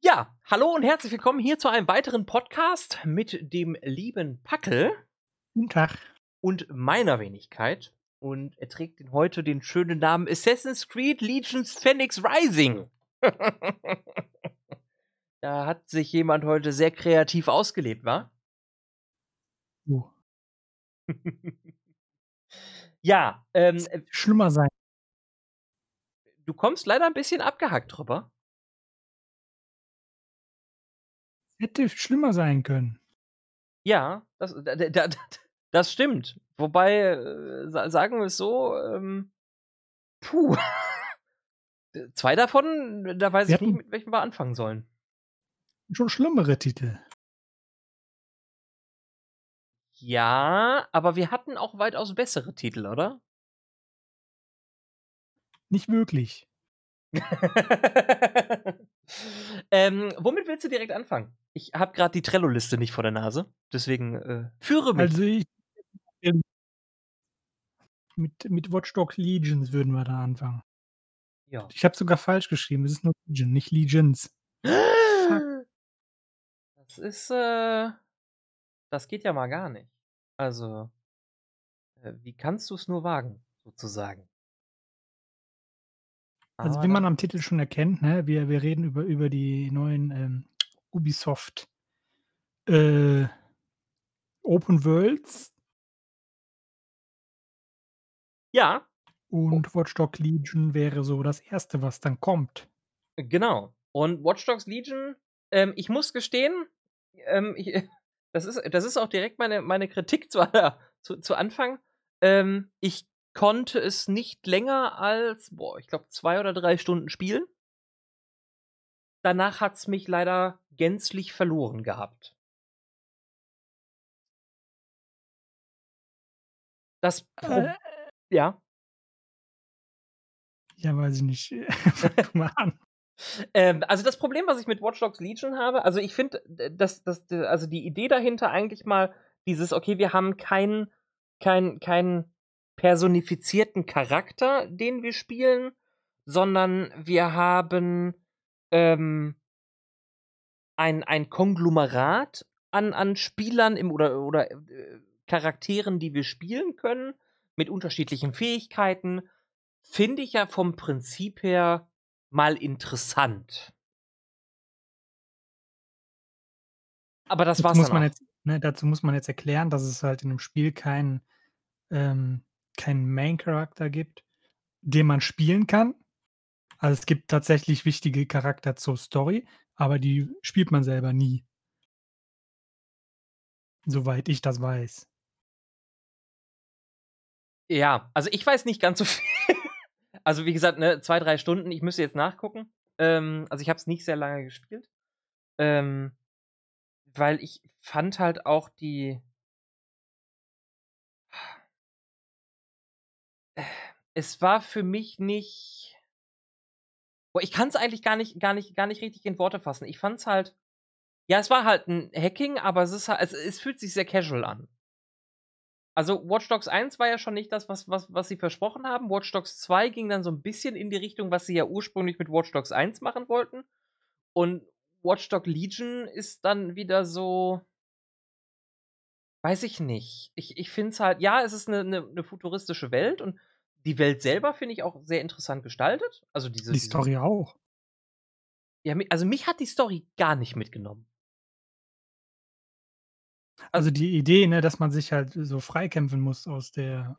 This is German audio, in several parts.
Ja, hallo und herzlich willkommen hier zu einem weiteren Podcast mit dem lieben Packel. Guten Tag. Und meiner Wenigkeit. Und er trägt heute den schönen Namen Assassin's Creed Legions Phoenix Rising. da hat sich jemand heute sehr kreativ ausgelebt, wa? Uh. ja, ähm, schlimmer sein. Du kommst leider ein bisschen abgehackt drüber. Hätte schlimmer sein können. Ja, das, da, da, das stimmt. Wobei, äh, sagen wir es so, ähm, puh. Zwei davon, da weiß wir ich nicht, mit welchem wir anfangen sollen. Schon schlimmere Titel. Ja, aber wir hatten auch weitaus bessere Titel, oder? Nicht wirklich. ähm, womit willst du direkt anfangen? Ich habe gerade die Trello-Liste nicht vor der Nase, deswegen äh, führe mich. Also ich, mit, mit Watch Dogs Legions würden wir da anfangen. Ja. Ich habe sogar falsch geschrieben. Es ist nur Legion, nicht Legions. Das ist, äh, das geht ja mal gar nicht. Also, äh, wie kannst du es nur wagen, sozusagen? Also wie man am Titel schon erkennt, ne, wir, wir reden über, über die neuen ähm, Ubisoft äh, Open Worlds. Ja. Und Watch Dogs Legion wäre so das erste, was dann kommt. Genau. Und Watch Dogs Legion, ähm, ich muss gestehen, ähm, ich, das, ist, das ist auch direkt meine, meine Kritik zu, zu, zu Anfang. Ähm, ich konnte es nicht länger als, boah, ich glaube, zwei oder drei Stunden spielen. Danach hat es mich leider gänzlich verloren gehabt. Das Pro äh, ja. Ja, weiß ich nicht. mal an. Ähm, also das Problem, was ich mit Watch Dogs Legion habe, also ich finde, dass, dass, also die Idee dahinter eigentlich mal dieses, okay, wir haben keinen kein, kein personifizierten Charakter, den wir spielen, sondern wir haben ähm, ein, ein Konglomerat an, an Spielern im, oder, oder äh, Charakteren, die wir spielen können, mit unterschiedlichen Fähigkeiten, finde ich ja vom Prinzip her mal interessant. Aber das war's muss man jetzt, ne, Dazu muss man jetzt erklären, dass es halt in einem Spiel kein ähm, keinen Main-Charakter gibt, den man spielen kann. Also es gibt tatsächlich wichtige Charakter zur Story, aber die spielt man selber nie. Soweit ich das weiß. Ja, also ich weiß nicht ganz so viel. Also wie gesagt, ne, zwei, drei Stunden, ich müsste jetzt nachgucken. Ähm, also ich habe es nicht sehr lange gespielt. Ähm, weil ich fand halt auch die, es war für mich nicht. Boah, ich kann es eigentlich gar nicht, gar nicht, gar nicht richtig in Worte fassen. Ich fand es halt. Ja, es war halt ein Hacking, aber es ist halt, es, es fühlt sich sehr casual an. Also Watch Dogs 1 war ja schon nicht das, was, was, was sie versprochen haben. Watch Dogs 2 ging dann so ein bisschen in die Richtung, was sie ja ursprünglich mit Watch Dogs 1 machen wollten. Und Watch Dog Legion ist dann wieder so. Weiß ich nicht. Ich, ich finde es halt, ja, es ist eine, eine, eine futuristische Welt und die Welt selber finde ich auch sehr interessant gestaltet. Also diese, die Story diese, auch. Ja, also mich hat die Story gar nicht mitgenommen. Also die Idee, ne, dass man sich halt so freikämpfen muss aus der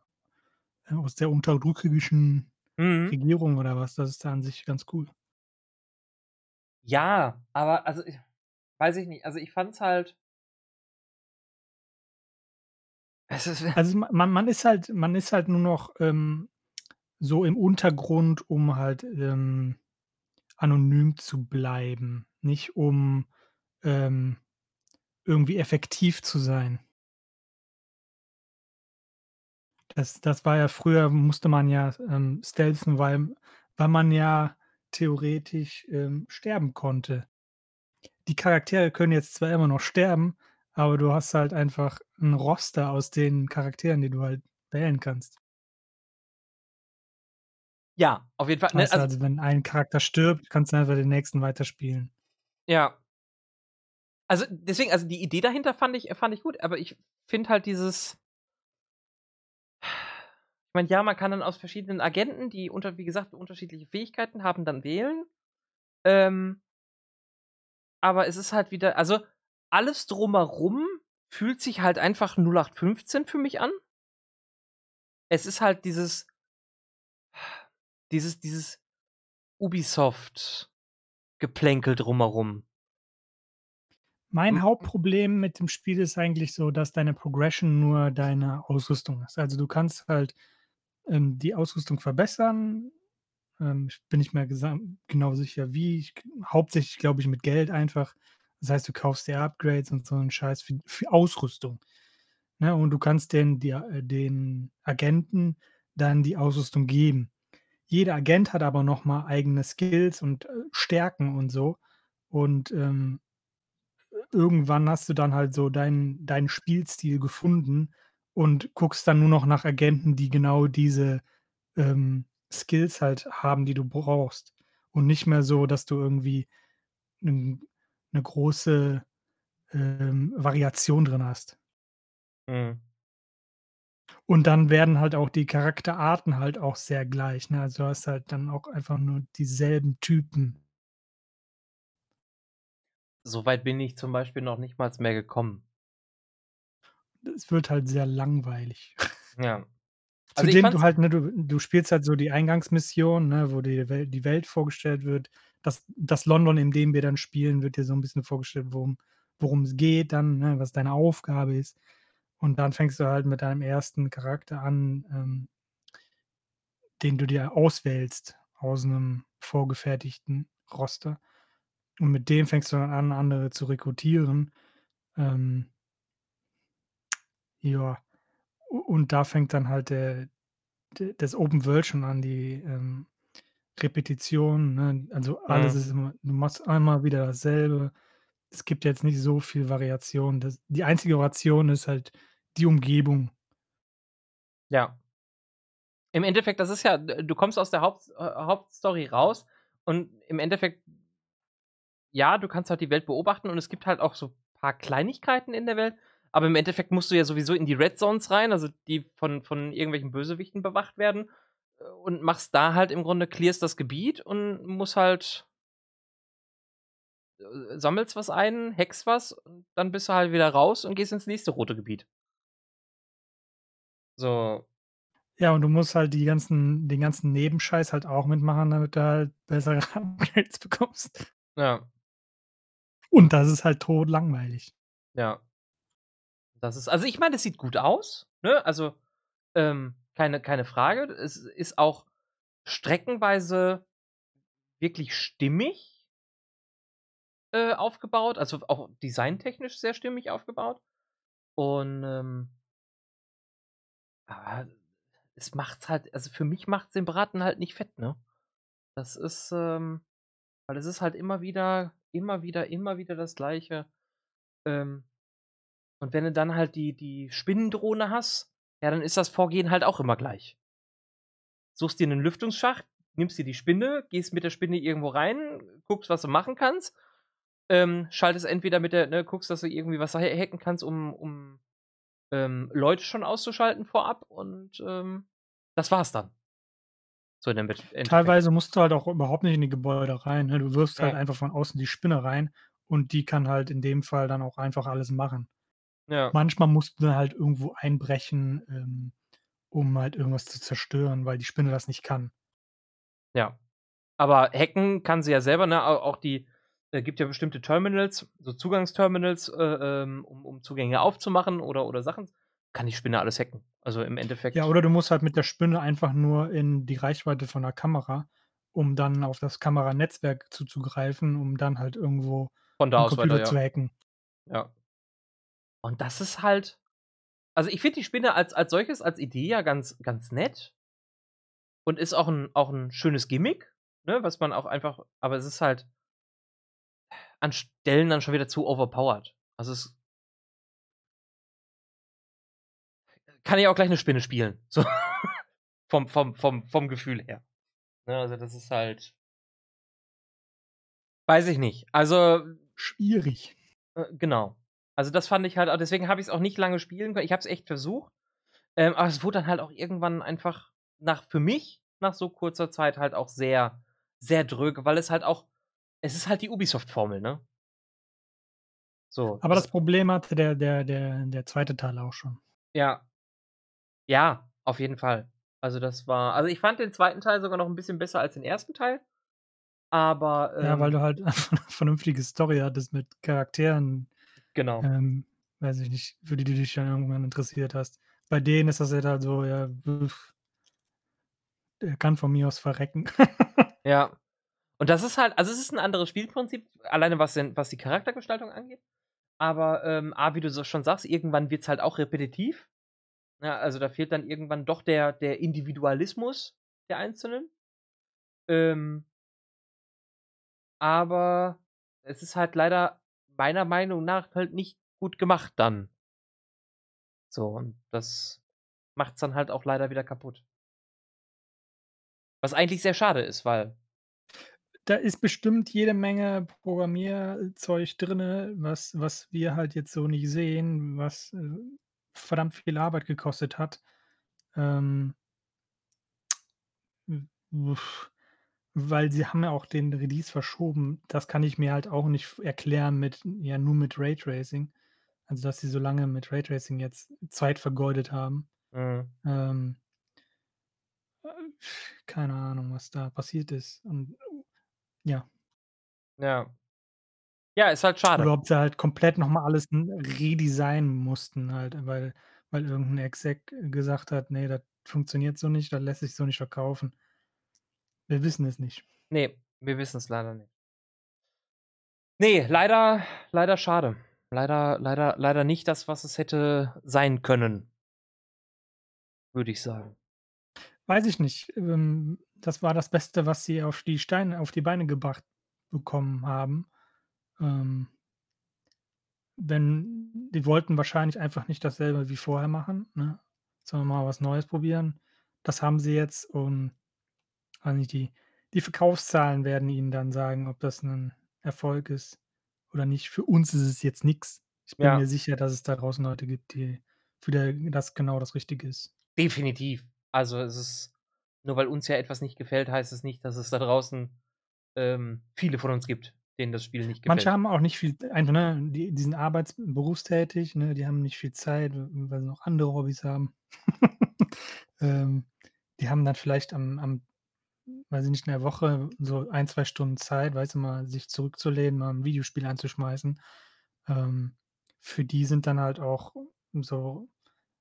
äh, aus der unterdrückerischen mhm. Regierung oder was, das ist da an sich ganz cool. Ja, aber also weiß ich nicht. Also ich fand es halt also man, man ist halt, man ist halt nur noch ähm, so im Untergrund, um halt ähm, anonym zu bleiben, nicht um ähm, irgendwie effektiv zu sein. Das, das war ja früher, musste man ja ähm, stealthen, weil, weil man ja theoretisch ähm, sterben konnte. Die Charaktere können jetzt zwar immer noch sterben, aber du hast halt einfach ein Roster aus den Charakteren, die du halt wählen kannst. Ja, auf jeden Fall. Ne, also, also, wenn ein Charakter stirbt, kannst du einfach den nächsten weiterspielen. Ja. Also, deswegen also, die Idee dahinter fand ich fand ich gut, aber ich finde halt dieses ich meine, ja, man kann dann aus verschiedenen Agenten, die unter wie gesagt, unterschiedliche Fähigkeiten haben, dann wählen. Ähm aber es ist halt wieder also, alles drumherum fühlt sich halt einfach 0815 für mich an. Es ist halt dieses dieses dieses Ubisoft-Geplänkel drumherum. Mein. Hauptproblem mit dem Spiel ist eigentlich so, dass deine Progression nur deine Ausrüstung ist. Also, du kannst halt, ähm, die Ausrüstung verbessern. Ähm, ich bin nicht mehr genau sicher wie. Ich hauptsächlich, glaube ich, mit Geld einfach. Das heißt, du kaufst dir Upgrades und so 'n Scheiß für für Ausrüstung, ne? Und du kannst den dir äh, den Agenten dann die Ausrüstung geben. Jeder Agent hat aber noch mal eigene Skills und, äh, Stärken und so. Und, ähm, irgendwann hast du dann halt so deinen deinen Spielstil gefunden und guckst dann nur noch nach Agenten, die genau diese, ähm, Skills halt haben, die du brauchst. Und nicht mehr so, dass du irgendwie 'nen 'ne große, ähm, Variation drin hast. Mhm. Und dann werden halt auch die Charakterarten halt auch sehr gleich, ne? Also, du hast halt dann auch einfach nur dieselben Typen. So weit bin ich zum Beispiel noch nicht mal mehr gekommen. Es wird halt sehr langweilig. Ja. Also, Zudem du halt ne, du du spielst halt so die Eingangsmission, ne, wo dir Wel die Welt vorgestellt wird. Das das London, in dem wir dann spielen, wird dir so 'n bisschen vorgestellt, worum worum's geht dann, ne, was deine Aufgabe ist. Und dann fängst du halt mit deinem 1. Charakter an, ähm den du dir auswählst aus 'nem vorgefertigten Roster. Und mit dem fängst du dann an, andere zu rekrutieren. Ähm ja, und da fängt dann halt der d das Open World schon an, die, ähm, Repetition, ne? Also, alles Mhm. ist immer du machst einmal wieder dasselbe. Es gibt jetzt nicht so viel Variation. Das die einzige Variation ist halt die Umgebung. Ja. Im Endeffekt, das ist ja d du kommst aus der Haupt äh, Hauptstory raus und im Endeffekt ja, du kannst halt die Welt beobachten und es gibt halt auch so paar Kleinigkeiten in der Welt, aber im Endeffekt musst du ja sowieso in die Red Zones rein, also, die von von irgendwelchen Bösewichten bewacht werden, und machst da halt im Grunde clearst das Gebiet und musst halt äh, sammelst was ein, hackst was und dann bist du halt wieder raus und gehst ins nächste rote Gebiet. So. Ja, und du musst halt die ganzen den ganzen Nebenscheiß halt auch mitmachen, damit du halt bessere Upgrades bekommst. Ja. Und das ist halt totlangweilig. Ja. Das ist also, ich meine, das sieht gut aus, ne? Also, ähm, keine keine Frage. Es ist auch streckenweise wirklich stimmig äh, aufgebaut, also, auch designtechnisch sehr stimmig aufgebaut. Und, ähm aber es macht's halt also, für mich macht's den Braten halt nicht fett, ne? Das ist, ähm weil es ist halt immer wieder immer wieder immer wieder das Gleiche. Ähm, und wenn du dann halt die die Spinnendrohne hast, ja, dann ist das Vorgehen halt auch immer gleich. Suchst dir 'nen Lüftungsschacht, nimmst dir die Spinne, gehst mit der Spinne irgendwo rein, guckst, was du machen kannst, ähm, schaltest entweder mit der ne, guckst, dass du irgendwie was ha hacken kannst, um um, ähm, Leute schon auszuschalten vorab und, ähm, das war's dann. So Endeffekt. Teilweise musst du halt auch überhaupt nicht in die Gebäude rein, ne? Du wirfst halt Ja. einfach von außen die Spinne rein und die kann halt in dem Fall dann auch einfach alles machen. Ja. Manchmal musst du dann halt irgendwo einbrechen, ähm, um halt irgendwas zu zerstören, weil die Spinne das nicht kann. Ja. Aber hacken kann sie ja selber, ne? Au auch die äh, gibt ja bestimmte Terminals, so Zugangsterminals, äh, ähm, um um Zugänge aufzumachen oder oder Sachen kann die Spinne alles hacken. Also, im Ja, Endeffekt oder du musst halt mit der Spinne einfach nur in die Reichweite von 'ner Kamera, um dann auf das Kameranetzwerk zuzugreifen, um dann halt irgendwo Von da aus weiter, Computer ja. zu hacken. Ja. Und das ist halt also, ich finde die Spinne als als solches als Idee ja ganz ganz nett. Und ist auch 'n auch 'n schönes Gimmick, ne, was man auch einfach aber es ist halt an Stellen dann schon wieder zu overpowered. Also, es kann ja auch gleich 'ne Spinne spielen, so vom vom vom vom Gefühl her. Ne, also, das ist halt Weiß ich nicht. Also Schwierig. Äh, genau. Also, das fand ich halt auch deswegen habe ich's auch nicht lange spielen können. Ich habe es echt versucht, ähm, aber es wurde dann halt auch irgendwann einfach nach für mich nach so kurzer Zeit halt auch sehr, sehr dröge, weil es halt auch es ist halt die Ubisoft-Formel, ne? So, Aber das Problem hatte der der der der 2. Teil auch schon. Ja. Ja, auf jeden Fall. Also, das war also, ich fand den 2. Teil sogar noch 'n bisschen besser als den 1. Teil. Aber, Ja, weil ähm du halt einfach 'ne vernünftige Story hattest mit Charakteren, Genau. ähm, weiß ich nicht, für die du dich dann irgendwann interessiert hast. Bei denen ist das ja dann so, ja, der kann von mir aus verrecken. Ja. Und das ist halt also, es ist 'n anderes Spielprinzip, alleine was den was die Charaktergestaltung angeht. Aber, ähm, A, wie du so schon sagst, irgendwann wird's halt auch repetitiv. Ja, also, da fehlt dann irgendwann doch der der Individualismus der Einzelnen. Ähm aber es ist halt leider meiner Meinung nach halt nicht gut gemacht dann. So, und das macht's dann halt auch leider wieder kaputt. Was eigentlich sehr schade ist, weil Da ist bestimmt jede Menge Programmierzeug drinne, was was wir halt jetzt so nicht sehen, was, äh, verdammt viel Arbeit gekostet hat. Ähm weil sie haben ja auch den Release verschoben. Das kann ich mir halt auch nicht erklären mit ja, nur mit Raytracing. Also, dass sie so lange mit Raytracing jetzt Zeit vergeudet haben. Mhm. Ähm äh, keine Ahnung, was da passiert ist und ja. Ja. Ja, ist halt schade. Oder ob sie halt komplett noch mal alles redesignen mussten halt, weil weil irgend 'n Exec gesagt hat: „Ne, das funktioniert so nicht, das lässt sich so nicht verkaufen.“ Wir wissen es nicht. Ne, wir wissen's leider nicht. Ne, leider leider schade. Leider leider leider nicht das, was es hätte sein können. Würde ich sagen. Weiß ich nicht. Ähm, das war das Beste, was sie auf die Steine auf die Beine gebracht bekommen haben. Ähm wenn die wollten wahrscheinlich einfach nicht dasselbe wie vorher machen, ne, sondern mal was Neues probieren. Das haben sie jetzt und weiß nicht, die die Verkaufszahlen werden ihnen dann sagen, ob das 'nen Erfolg ist oder nicht. Für uns ist es jetzt nix. Ich bin Ja. mir sicher, dass es da draußen Leute gibt, die für der das genau das Richtige ist. Definitiv. Also, es ist nur weil uns ja etwas nicht gefällt, heißt es nicht, dass es da draußen, ähm, viele von uns gibt, denen das Spiel nicht Manche gefällt. haben auch nicht viel einfach, ne, die die sind arbeits berufstätig, ne, die haben nicht viel Zeit, weil sie noch andere Hobbys haben. Ähm, die haben dann vielleicht am am weiß ich nicht, in der Woche so 1, 2 Stunden Zeit, weißt du, mal sich zurückzulehnen, mal 'n Videospiel anzuschmeißen. Ähm, für die sind dann halt auch so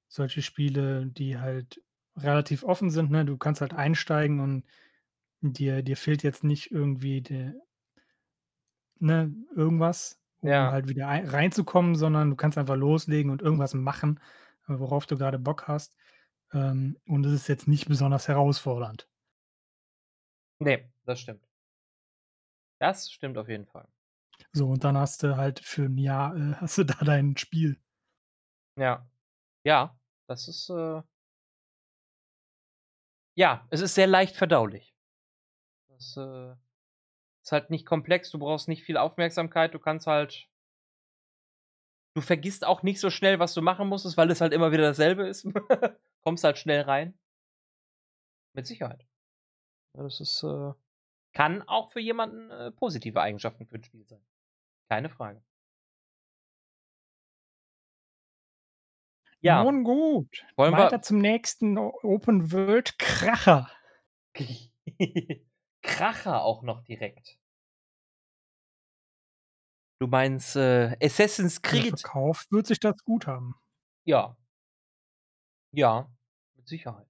solche Spiele, die halt relativ offen sind, ne? Du kannst halt einsteigen und dir dir fehlt jetzt nicht irgendwie der ne, irgendwas, um Ja. halt wieder ei reinzukommen, sondern du kannst einfach loslegen und irgendwas machen, worauf du grade Bock hast. Ähm, und das ist jetzt nicht besonders herausfordernd. Ne, das stimmt. Das stimmt auf jeden Fall. So, und dann hast du halt für 'n Jahr, äh, hast du da dein Spiel. Ja. Ja, das ist, äh Ja, es ist sehr leicht verdaulich. Das, äh, ist halt nicht komplex, du brauchst nicht viel Aufmerksamkeit, du kannst halt du vergisst auch nicht so schnell, was du machen musstest, weil es halt immer wieder dasselbe ist. Kommst halt schnell rein. Mit Sicherheit. Ja, das ist, äh kann auch für jemanden, äh, positive Eigenschaften für 'n Spiel sein. Keine Frage. Ja. Nun gut, Wollen weiter wir zum nächsten O Open-World-Kracher. Kracher auch noch direkt. Du meinst, äh, Assassin's Also, Creed? verkauft wird sich das gut haben. Ja. Ja, mit Sicherheit.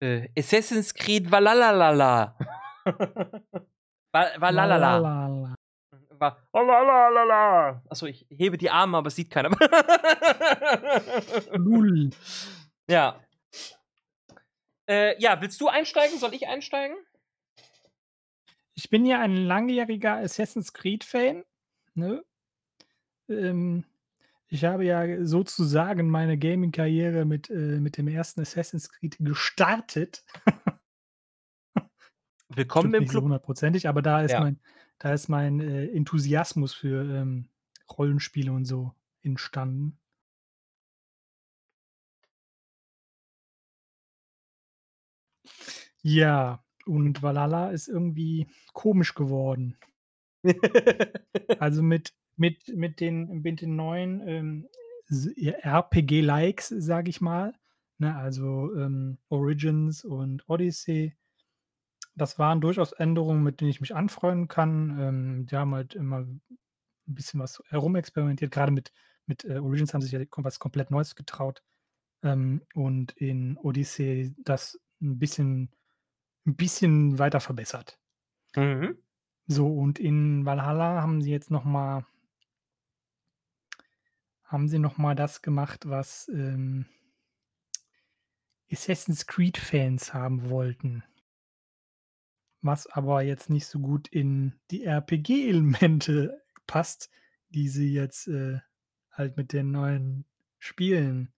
Äh, Assassin's Creed Valalalala. Va Valhalla. Valhalla. Va Valalalala. Achso, ich hebe die Arme, aber es sieht keiner. Lul. Ja. Äh, ja, willst du einsteigen? Soll ich einsteigen? Ich bin ja ein langjähriger Assassin's Creed-Fan, ne? Ähm, ich habe ja sozusagen meine Gaming-Karriere mit, äh mit dem 1. Assassin's Creed gestartet. Willkommen Stimmt im nicht so Club. hundertprozentig, aber da ist Ja. mein da ist mein, äh, Enthusiasmus für, ähm, Rollenspiele und so entstanden. Ja, und Valhalla ist irgendwie komisch geworden. Also, mit mit mit den mit den neuen, ähm, RPG-Likes, sage ich mal, ne, also, ähm, Origins und Odyssey. Das waren durchaus Änderungen, mit denen ich mich anfreunden kann. Ähm, die haben halt immer 'n bisschen was herumexperimentiert. Grade mit mit, äh, Origins haben sie sich ja was komplett Neues getraut. Ähm, und in Odyssey das 'n bisschen 'n bisschen weiter verbessert. Mhm. So, und in Valhalla haben sie jetzt noch mal haben sie noch mal das gemacht, was, ähm Assassin's Creed-Fans haben wollten. Was aber jetzt nicht so gut in die RPG-Elemente passt, die sie jetzt, äh, halt mit den neuen Spielen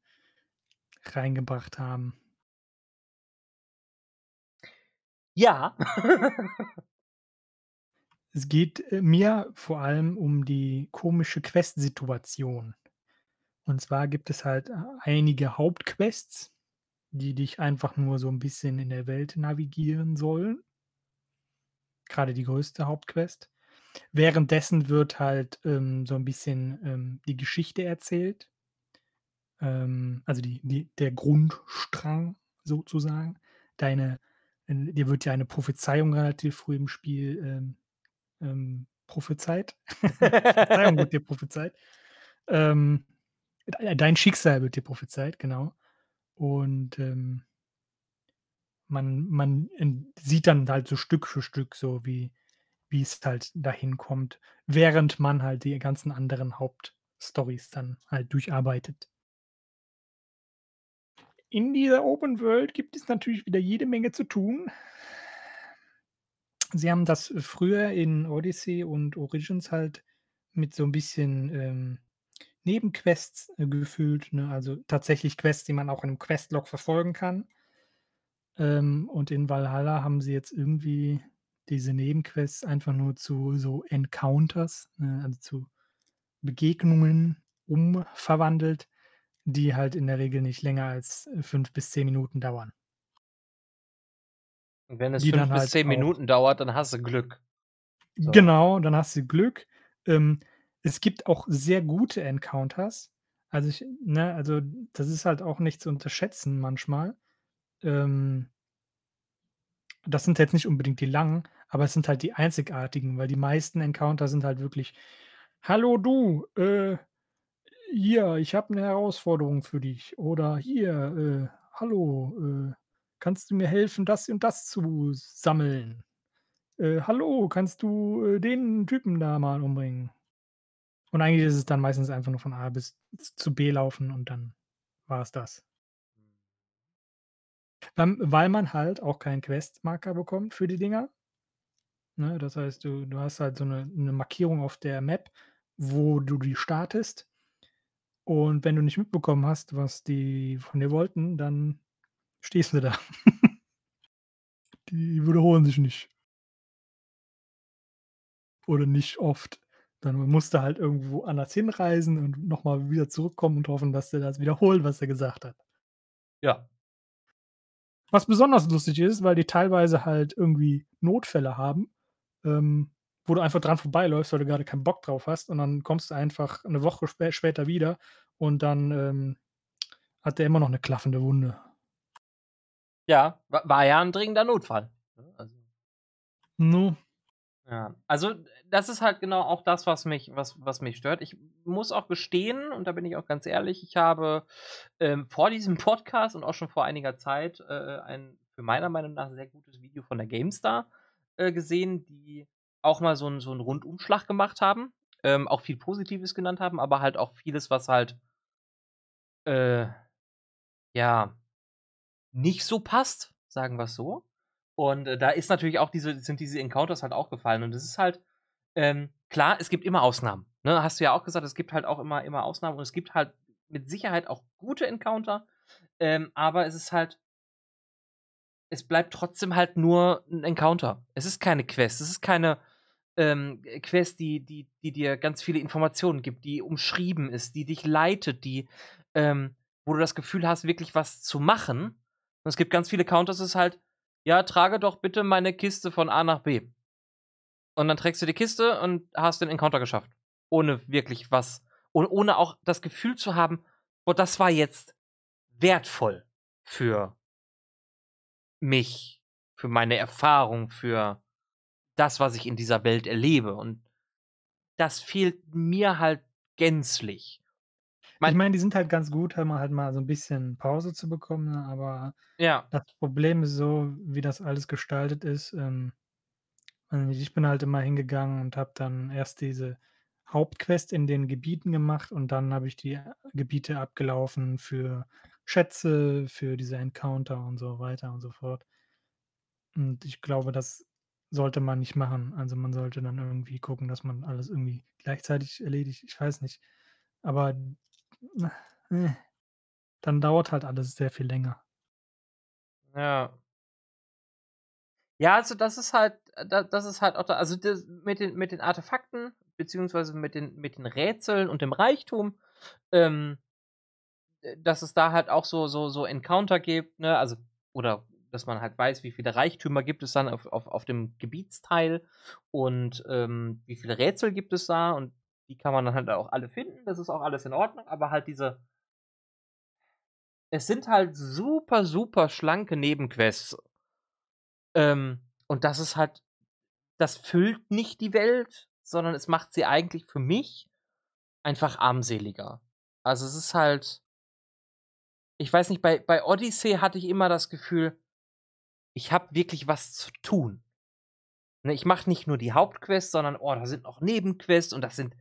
reingebracht haben. Ja. Es geht, äh, mir vor allem um die komische Quest-Situation. Und zwar gibt es halt, äh, einige Hauptquests, die dich einfach nur so 'n bisschen in der Welt navigieren sollen. Grade die größte Hauptquest. Währenddessen wird halt, ähm, so 'n bisschen, ähm, die Geschichte erzählt. Ähm, also die die der Grundstrang sozusagen. Deine n dir wird ja eine Prophezeiung relativ früh im Spiel, ähm, ähm, prophezeit. Prophezeiung wird dir prophezeit. Ähm, dein Schicksal wird dir prophezeit, genau. Und, ähm man man, sieht dann halt so Stück für Stück so, wie wie's halt dahin kommt, während man halt die ganzen anderen Hauptstorys dann halt durcharbeitet. In dieser Open World gibt es natürlich wieder jede Menge zu tun. Sie haben das früher in Odyssey und Origins halt mit so 'n bisschen, ähm, Nebenquests, äh, gefüllt, ne? Also, tatsächlich Quests, die man auch in 'nem Questlog verfolgen kann. Ähm, und in Valhalla haben sie jetzt irgendwie diese Nebenquests einfach nur zu so Encounters, ne, also zu Begegnungen umverwandelt, die halt in der Regel nicht länger als, äh, 5 bis 10 Minuten dauern. Und wenn es Die 5 dann bis halt 10 auch Minuten dauert, dann hast du Glück. So. Genau, dann hast du Glück. Ähm, es gibt auch sehr gute Encounters. Also, ich ne, also, das ist halt auch nicht zu unterschätzen manchmal. Ähm das sind jetzt nicht unbedingt die langen, aber es sind halt die einzigartigen, weil die meisten Encounter sind halt wirklich: „Hallo du, äh, hier, ich habe 'ne Herausforderung für dich.“ Oder: „Hier, äh, hallo, äh, kannst du mir helfen, das und das zu sammeln? Äh, hallo, kannst du, äh, den Typen da mal umbringen?“ Und eigentlich ist es dann meistens einfach nur von A bis zu B laufen und dann war's das. Ähm, weil man halt auch keinen Questmarker bekommt für die Dinger. Ne, das heißt, du du hast halt so 'ne 'ne Markierung auf der Map, wo du die startest. Und wenn du nicht mitbekommen hast, was die von dir wollten, dann stehst du da. Die wiederholen sich nicht. Oder nicht oft. Dann musst du halt irgendwo anders hinreisen und noch mal wieder zurückkommen und hoffen, dass der das wiederholt, was er gesagt hat. Ja. Was besonders lustig ist, weil die teilweise halt irgendwie Notfälle haben, ähm, wo du einfach dran vorbeiläufst, weil du grade keinen Bock drauf hast und dann kommst du einfach 'ne Woche spä später wieder und dann, ähm, hat der immer noch 'ne klaffende Wunde. Ja, wa war ja 'n dringender Notfall, ne, also Ne? Ja, also, das ist halt genau auch das, was mich was was mich stört. Ich muss auch gestehen, und da bin ich auch ganz ehrlich, ich habe, ähm, vor diesem Podcast und auch schon vor einiger Zeit, äh, ein für meiner Meinung nach sehr gutes Video von der GameStar, äh, gesehen, die auch mal so 'n so 'n Rundumschlag gemacht haben, ähm, auch viel Positives genannt haben, aber halt auch vieles, was halt äh, ja, nicht so passt, sagen wir's so. Und, äh, da ist natürlich auch diese sind diese Encounters halt auch gefallen. Und das ist halt ähm, klar, es gibt immer Ausnahmen, ne? Hast du ja auch gesagt, es gibt halt auch immer immer Ausnahmen und es gibt halt mit Sicherheit auch gute Encounter, ähm, aber es ist halt es bleibt trotzdem halt nur 'n Encounter. Es ist keine Quest, es ist keine ähm, Quest, die die die dir ganz viele Informationen gibt, die umschrieben ist, die dich leitet, die ähm, wo du das Gefühl hast, wirklich was zu machen. Und es gibt ganz viele Counters, ist halt: „Ja, trage doch bitte meine Kiste von A nach B.“ Und dann trägst du die Kiste und hast den Encounter geschafft, ohne wirklich was o ohne auch das Gefühl zu haben: „Boah, das war jetzt wertvoll für“ „mich, für meine Erfahrung, für das, was ich in dieser Welt erlebe.“ Und das fehlt mir halt gänzlich. Ich Mein meine, die sind halt ganz gut, um halt mal so 'n bisschen Pause zu bekommen, ne, aber Ja. das Problem ist so, wie das alles gestaltet ist, ähm weiß nicht, ich bin halt immer hingegangen und habe dann erst diese Hauptquest in den Gebieten gemacht und dann habe ich die, äh, Gebiete abgelaufen für Schätze, für diese Encounter und so weiter und so fort. Und ich glaube, das sollte man nicht machen. Also, man sollte dann irgendwie gucken, dass man alles irgendwie gleichzeitig erledigt. Ich weiß nicht, aber dann dauert halt alles sehr viel länger. Ja. Ja, also das ist halt äh, da das ist halt auch da also mit den mit den Artefakten, beziehungsweise mit den mit den Rätseln und dem Reichtum, ähm äh, dass es da halt auch so so so Encounter gibt, ne, also oder dass man halt weiß, wie viele Reichtümer gibt es dann auf auf auf dem Gebietsteil und, ähm, wie viele Rätsel gibt es da und die kann man dann halt auch alle finden. Das ist auch alles in Ordnung, aber halt diese es sind halt super, super schlanke Nebenquests. Ähm, und das ist halt das füllt nicht die Welt, sondern es macht sie eigentlich für mich einfach armseliger. Also, es ist halt ich weiß nicht, bei bei Odyssey hatte ich immer das Gefühl, ich habe wirklich was zu tun. Ne, ich mache nicht nur die Hauptquest, sondern, oh, da sind noch Nebenquests und das sind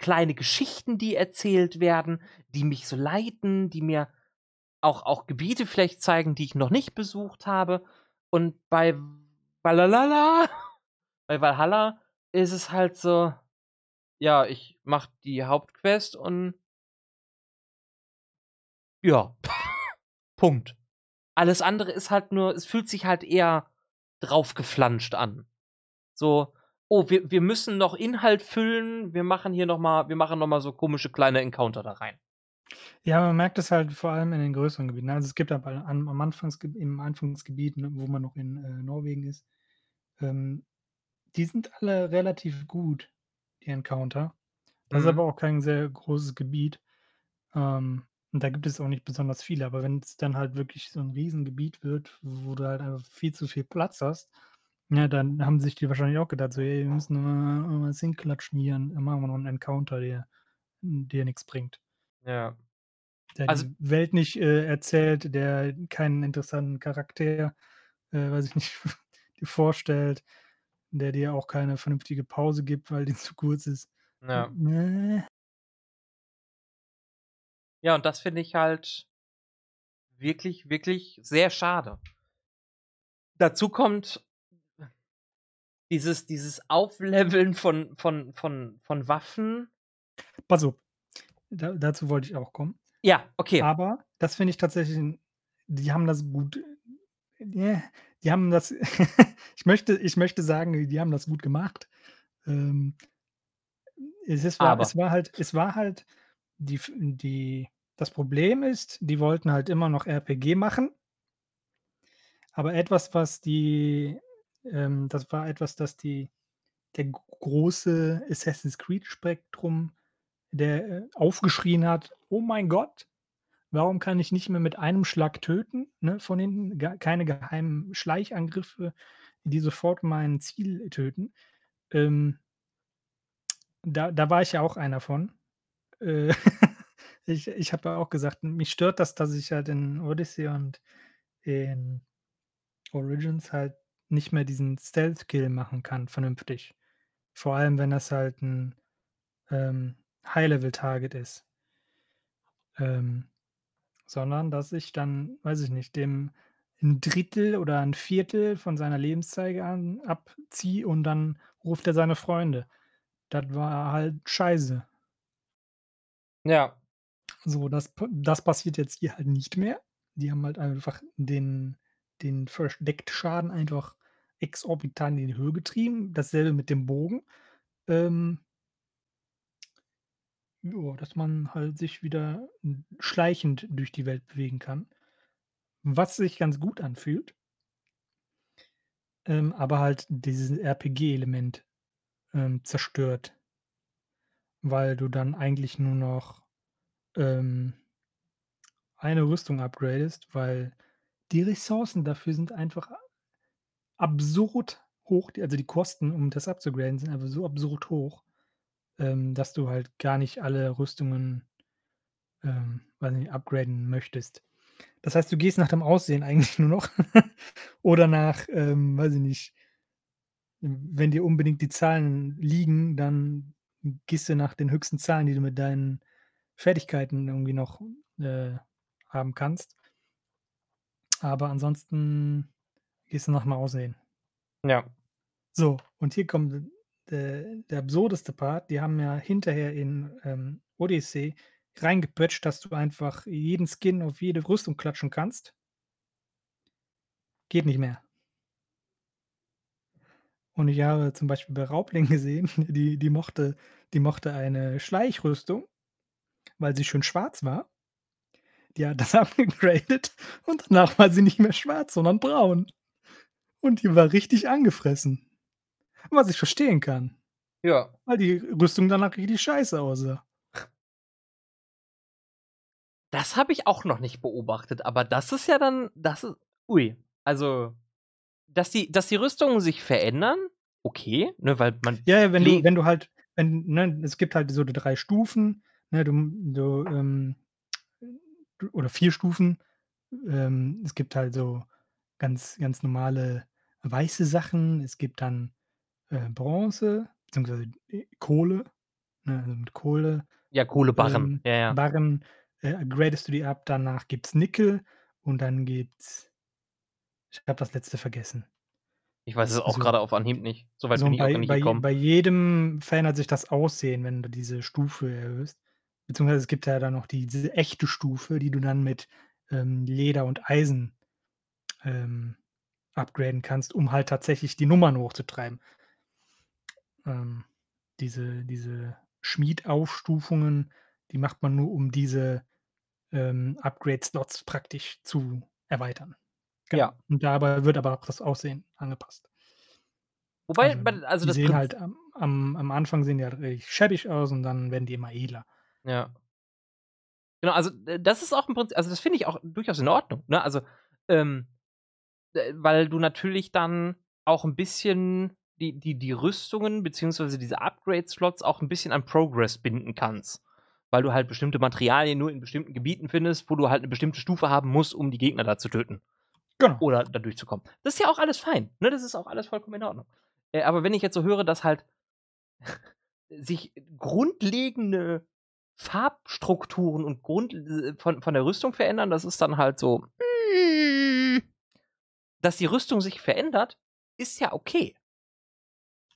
kleine Geschichten, die erzählt werden, die mich so leiten, die mir auch auch Gebiete vielleicht zeigen, die ich noch nicht besucht habe. Und bei Valalala bei Valhalla ist es halt so, ja, ich mache die Hauptquest und ja, Punkt. Alles andere ist halt nur es fühlt sich halt eher draufgeflanscht an. So: „Oh, wir wir müssen noch Inhalt füllen. Wir machen hier noch mal wir machen noch mal so komische kleine Encounter da rein.“ Ja, man merkt es halt vor allem in den größeren Gebieten. Also, es gibt aber am am Anfangsgeb im Anfangsgebiet, ne, wo man noch in, äh, Norwegen ist, ähm, die sind alle relativ gut, die Encounter. Das ist Mhm. aber auch kein sehr großes Gebiet, ähm, und da gibt es auch nicht besonders viele. Aber wenn's dann halt wirklich so 'n Riesengebiet wird, wo du halt einfach viel zu viel Platz hast, ja, dann haben sich die wahrscheinlich auch gedacht so: „Ey, wir müssen immer was hinklatschen hier, dann machen wir noch 'n Encounter, der der nix bringt.“ Ja. Der Also die Welt nicht, äh, erzählt, der keinen interessanten Charakter, äh, weiß ich nicht, dir vorstellt, der dir auch keine vernünftige Pause gibt, weil die zu kurz ist. Ja. Ne. Ja, und das finde ich halt wirklich, wirklich sehr schade. Dazu kommt dieses dieses Aufleveln von von von von Waffen. Pass auf, da dazu wollte ich auch kommen. Ja, okay. Aber das finde ich tatsächlich die haben das gut ne, die haben das ich möchte ich möchte sagen, die haben das gut gemacht. Ähm es ist war es war halt es war halt die die das Problem ist, die wollten halt immer noch RPG machen aber etwas, was die ähm, das war etwas, das die der große Assassin's Creed Spektrum, der, äh, aufgeschrien hat: „Oh mein Gott, warum kann ich nicht mehr mit einem Schlag töten, ne, von hinten, gar keine geheimen Schleichangriffe, die sofort mein Ziel töten?“ Ähm da da war ich ja auch einer von. Äh, ich ich habe ja auch gesagt, mich stört das, dass ich halt in Odyssey und in Origins halt nicht mehr diesen Stealth Kill machen kann vernünftig. Vor allem, wenn das halt 'n, ähm, High Level Target ist. Ähm, sondern dass ich dann, weiß ich nicht, dem 'n 1/3 oder 1/4 von seiner Lebenszeit an abziehe und dann ruft er seine Freunde. Das war halt scheiße. Ja. So, das das passiert jetzt hier halt nicht mehr. Die haben halt einfach den den Versteckt-Schaden einfach exorbitant in die Höhe getrieben. Dasselbe mit dem Bogen. Ähm ja, dass man halt sich wieder, schleichend durch die Welt bewegen kann, was sich ganz gut anfühlt. Ähm, aber halt dieses RPG-Element, ähm, zerstört. Weil du dann eigentlich nur noch, ähm eine Rüstung upgradest, weil die Ressourcen dafür sind einfach absurd hoch. Also, die Kosten, um das upzugraden, sind einfach so absurd hoch, ähm, dass du halt gar nicht alle Rüstungen, ähm, weiß nicht, upgraden möchtest. Das heißt, du gehst nach dem Aussehen eigentlich nur noch oder nach, ähm, weiß ich nicht wenn dir unbedingt die Zahlen liegen, dann gehst du nach den höchsten Zahlen, die du mit deinen Fertigkeiten irgendwie noch, äh, haben kannst. Aber ansonsten gehst du nach dem Aussehen. Ja. So, und hier kommt d der absurdeste Part. Die haben ja hinterher in, ähm, Odyssey reingepatcht, dass du einfach jeden Skin auf jede Rüstung klatschen kannst. Geht nicht mehr. Und ich habe zum Beispiel bei Raubling gesehen, die die mochte die mochte eine Schleichrüstung, weil sie schön schwarz war. Die hat das abgegradet und danach war sie nicht mehr schwarz, sondern braun. Und die war richtig angefressen. Was ich verstehen kann. Ja. Weil die Rüstung danach richtig scheiße aussah. Das habe ich auch noch nicht beobachtet, aber das ist ja dann das ist ui. Also, dass die dass die Rüstungen sich verändern, okay, ne, weil man Ja, ja, wenn du wenn du halt wenn ne, es gibt halt so 3 Stufen, ne, du du, ähm oder 4 Stufen. Ähm, es gibt halt so ganz ganz normale weiße Sachen. Es gibt dann, äh, Bronze beziehungsweise, äh, Kohle, ne, also mit Kohle, Ja, Kohlebarren. ähm, Ja, ja. Barren, äh, gradest du die ab. Danach gibt's Nickel und dann gibt's ich habe das Letzte vergessen. Ich weiß es auch So. grade auf Anhieb nicht. So weit So bin ich auch bei noch nicht bei gekommen. bei jedem verändert sich das Aussehen, wenn du diese Stufe erhöhst. Beziehungsweise es gibt ja dann noch die diese echte Stufe, die du dann mit, ähm, Leder und Eisen, ähm, upgraden kannst, um halt tatsächlich die Nummern hochzutreiben. Ähm, diese diese Schmied-Aufstufungen, die macht man nur, um diese, ähm, Upgrade-Slots praktisch zu erweitern. Genau. Ja. Und dabei wird aber auch das Aussehen angepasst. Wobei Also, man also die das sehen Prinz halt am am am Anfang sehen die halt richtig schäbig aus und dann werden die immer edler. Ja. Genau, also, das ist auch im Prinz also, das finde ich auch durchaus in Ordnung, ne? Also, ähm, äh, weil du natürlich dann auch 'n bisschen die die die Rüstungen beziehungsweise diese Upgrade-Slots auch 'n bisschen an Progress binden kannst. Weil du halt bestimmte Materialien nur in bestimmten Gebieten findest, wo du halt 'ne bestimmte Stufe haben musst, um die Gegner da zu töten. Genau. Oder da durchzukommen. Das ist ja auch alles fein, ne? Das ist auch alles vollkommen in Ordnung. Äh, aber wenn ich jetzt so höre, dass halt sich grundlegende Farbstrukturen und Grund äh, von von der Rüstung verändern, das ist dann halt so hm. Dass die Rüstung sich verändert, ist ja okay.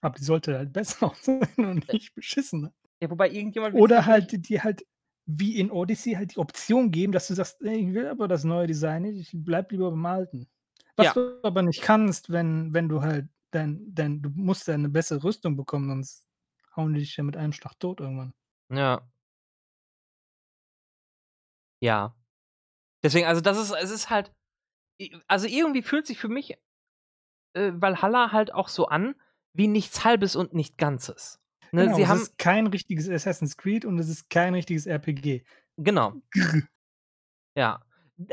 Aber die sollte halt besser aussehen und Äh nicht beschissener. Ja, wobei irgendjemand Oder halt dir halt wie in Odyssey halt die Option geben, dass du sagst: „Ey, ich will aber das neue Design nicht, ich bleibe lieber beim Alten.“ Was Ja. du aber nicht kannst, wenn wenn du halt dein dein du musst ja 'ne bessere Rüstung bekommen, sonst hauen die dich ja mit einem Schlag tot irgendwann. Ja. Ja. Deswegen, also, das ist es ist halt also, irgendwie fühlt sich für mich, äh, Valhalla halt auch so an wie nichts Halbes und nichts Ganzes. Ne, Genau, sie es haben ist kein richtiges Assassin's Creed und es ist kein richtiges RPG. Genau. Ja.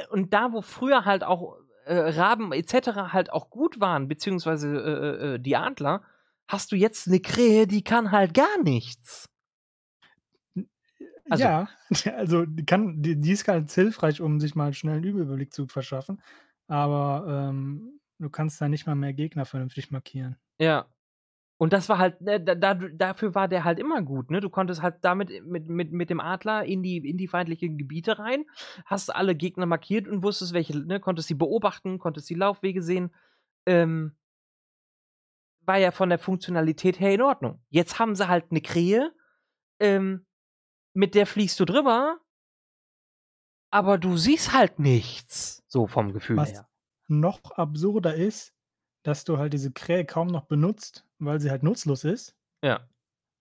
Und da, wo früher halt auch, äh, Raben et cetera halt auch gut waren, beziehungsweise, äh, äh, äh, die Adler, hast du jetzt 'ne Krähe, die kann halt gar nichts. Also ja, also, die kann die die ist ganz hilfreich, um sich mal schnell 'n Überblick zu verschaffen, aber, ähm, du kannst da nicht mal mehr Gegner vernünftig markieren. Ja. Und das war halt, ne, da da dafür war der halt immer gut, ne? Du konntest halt damit mit mit mit dem Adler in die in die feindlichen Gebiete rein, hast alle Gegner markiert und wusstest, welche ne, konntest sie beobachten, konntest die Laufwege sehen. Ähm war ja von der Funktionalität her in Ordnung. Jetzt haben sie halt 'ne Krähe, ähm, mit der fliegst du drüber aber du siehst halt nichts, so vom Gefühl Was her. noch absurder ist, dass du halt diese Krähe kaum noch benutzt, weil sie halt nutzlos ist. Ja.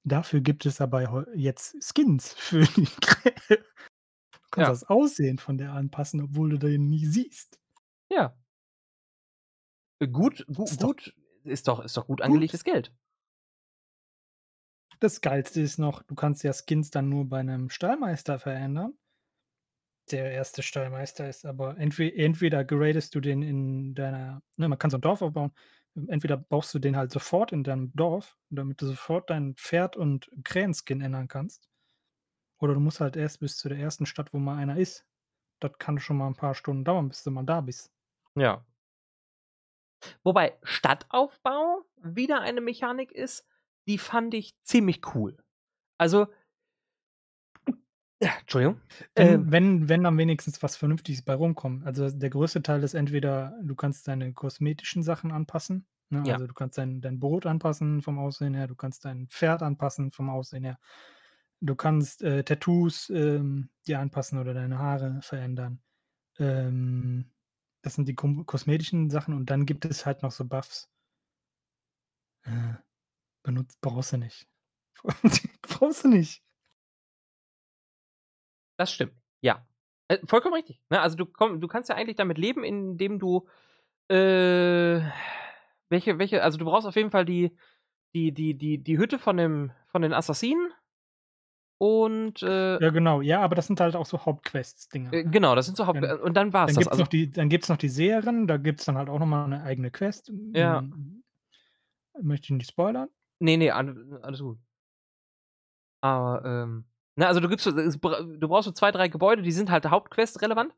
Dafür gibt es aber jetzt Skins für die Krähe. Du kannst Ja. das Aussehen von der anpassen, obwohl du den nie siehst. Ja. Äh, gut gu Ist doch gut ist doch ist doch gut gut. angelegtes Geld. Das Geilste ist noch, du kannst ja Skins dann nur bei 'nem Stallmeister verändern. Der erste Stallmeister ist aber entwe entweder gradest du den in deiner ne, man kann so 'n Dorf aufbauen. Entweder baust du den halt sofort in deinem Dorf, damit du sofort dein Pferd und Krähenskin ändern kannst. Oder du musst halt erst bis zu der ersten Stadt, wo mal einer ist. Das kann schon mal 'n paar Stunden dauern, bis du mal da bist. Ja. Wobei Stadtaufbau wieder eine Mechanik ist, die fand ich ziemlich cool. Also Entschuldigung. Wenn Ähm wenn wenn dann wenigstens was Vernünftiges bei rumkommt. Also, der größte Teil ist entweder du kannst deine kosmetischen Sachen anpassen, ne? Ja. Also, du kannst dein dein Brot anpassen vom Aussehen her, du kannst dein Pferd anpassen vom Aussehen her. Du kannst, äh, Tattoos, ähm, dir anpassen oder deine Haare verändern. Ähm, das sind die kom kosmetischen Sachen und dann gibt es halt noch so Buffs. Äh, benutzt brauchst du nicht. Brauchst du nicht. Das stimmt, ja. Äh, vollkommen richtig, ne? Also, du komm du kannst ja eigentlich damit leben, indem du, äh welche welche also, du brauchst auf jeden Fall die die die die die Hütte von dem von den Assassinen und, äh Ja, genau. Ja, aber das sind halt auch so Hauptquests-Dinger, Äh, genau, das sind so Haupt Dann äh, und dann war's dann das. gibt's Also noch die dann gibt's noch die Seherin, da gibt's dann halt auch noch mal 'ne eigene Quest. Ja. Hm, möchte ich nicht spoilern. Ne, ne, all alles gut. Aber, ähm ne, also, du gibst du brauchst so 2, 3 Gebäude, die sind halt Hauptquest relevant.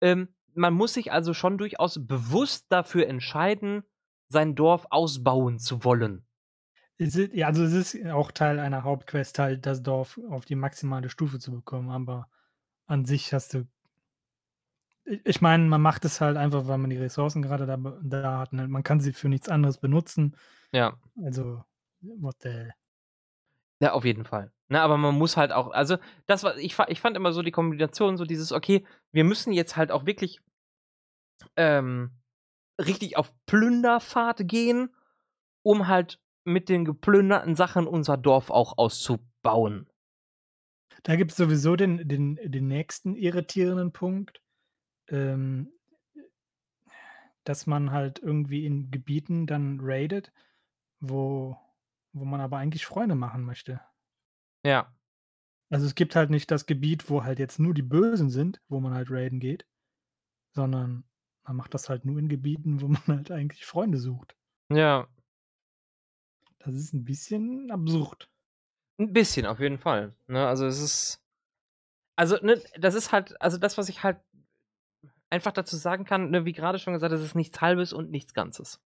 Ähm, man muss sich also schon durchaus bewusst dafür entscheiden, sein Dorf ausbauen zu wollen. Es i ja, also, es ist auch Teil einer Hauptquest halt, das Dorf auf die maximale Stufe zu bekommen, aber an sich hast du ich meine, man macht es halt einfach, weil man die Ressourcen grade da da hat, ne? Man kann sie für nichts anderes benutzen. Ja. Also, what the hell. Ja, auf jeden Fall. Ne, aber man muss halt auch also, das war ich ich fand immer so die Kombination so dieses: „Okay, wir müssen jetzt halt auch wirklich ähm, richtig auf Plünderfahrt gehen, um halt mit den geplünderten Sachen unser Dorf auch auszubauen.“ Da gibt's sowieso den den den nächsten irritierenden Punkt, ähm, dass man halt irgendwie in Gebieten dann raidet, wo wo man aber eigentlich Freunde machen möchte. Ja. Also, es gibt halt nicht das Gebiet, wo halt jetzt nur die Bösen sind, wo man halt raiden geht, sondern man macht das halt nur in Gebieten, wo man halt eigentlich Freunde sucht. Ja. Das ist 'n bisschen absurd. 'N bisschen, auf jeden Fall, ne? Also, es ist also, ne, das ist halt also, das, was ich halt einfach dazu sagen kann, ne, wie grade schon gesagt, es ist nichts Halbes und nichts Ganzes.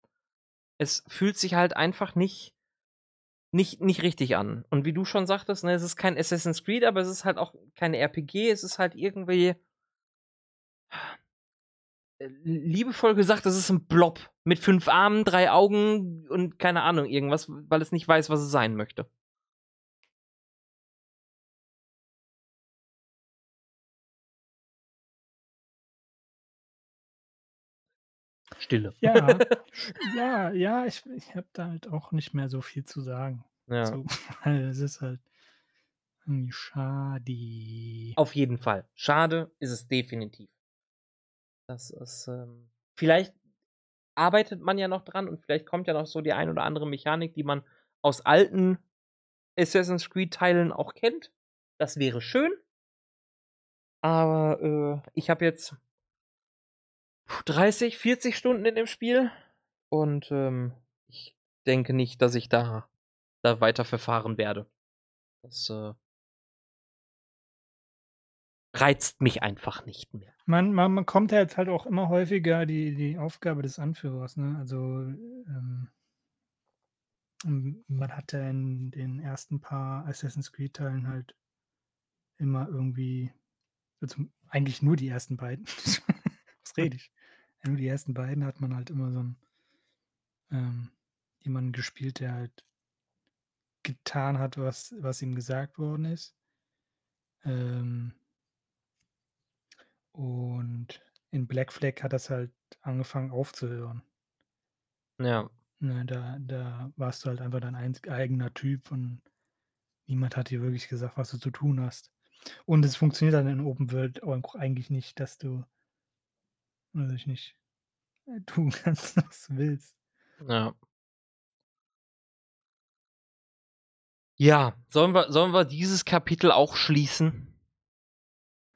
Es fühlt sich halt einfach nicht nicht nicht richtig an. Und wie du schon sagtest, ne, es ist kein Assassin's Creed, aber es ist halt auch kein RPG, es ist halt irgendwie äh, liebevoll gesagt, das ist 'n Blob mit 5 Armen, 3 Augen und keine Ahnung irgendwas, weil es nicht weiß, was es sein möchte. Stille. Ja, ja, ja, ich ich habe da halt auch nicht mehr so viel zu sagen. Ja. So, weil es ist halt irgendwie schade. Auf jeden Fall. Schade ist es definitiv. Das ist, ähm vielleicht arbeitet man ja noch dran und vielleicht kommt ja noch so die ein oder andere Mechanik, die man aus alten Assassin's Creed-Teilen auch kennt. Das wäre schön. Aber, äh, ich habe jetzt 30, 40 Stunden in dem Spiel und, ähm, ich denke nicht, dass ich da da weiter verfahren werde. Das, äh reizt mich einfach nicht mehr. Man man bekommt ja jetzt halt auch immer häufiger die die Aufgabe des Anführers, ne? Also, ähm hm, man hatte in den ersten paar Assassin's Creed-Teilen halt immer irgendwie also, eigentlich nur die ersten beiden. Was rede ich? Nur die ersten beiden hat man halt immer so 'n ähm, jemanden gespielt, der halt getan hat, was was ihm gesagt worden ist. Ähm und in Black Flag hat das halt angefangen aufzuhören. Ja. Ne, da da warst du halt einfach dein eigener Typ und niemand hat dir wirklich gesagt, was du zu tun hast. Und es funktioniert dann in Open World auch eigentlich nicht, dass du weiß ich nicht, äh, tun kannst, was du willst. Ja. Ja, sollen wir sollen wir dieses Kapitel auch schließen?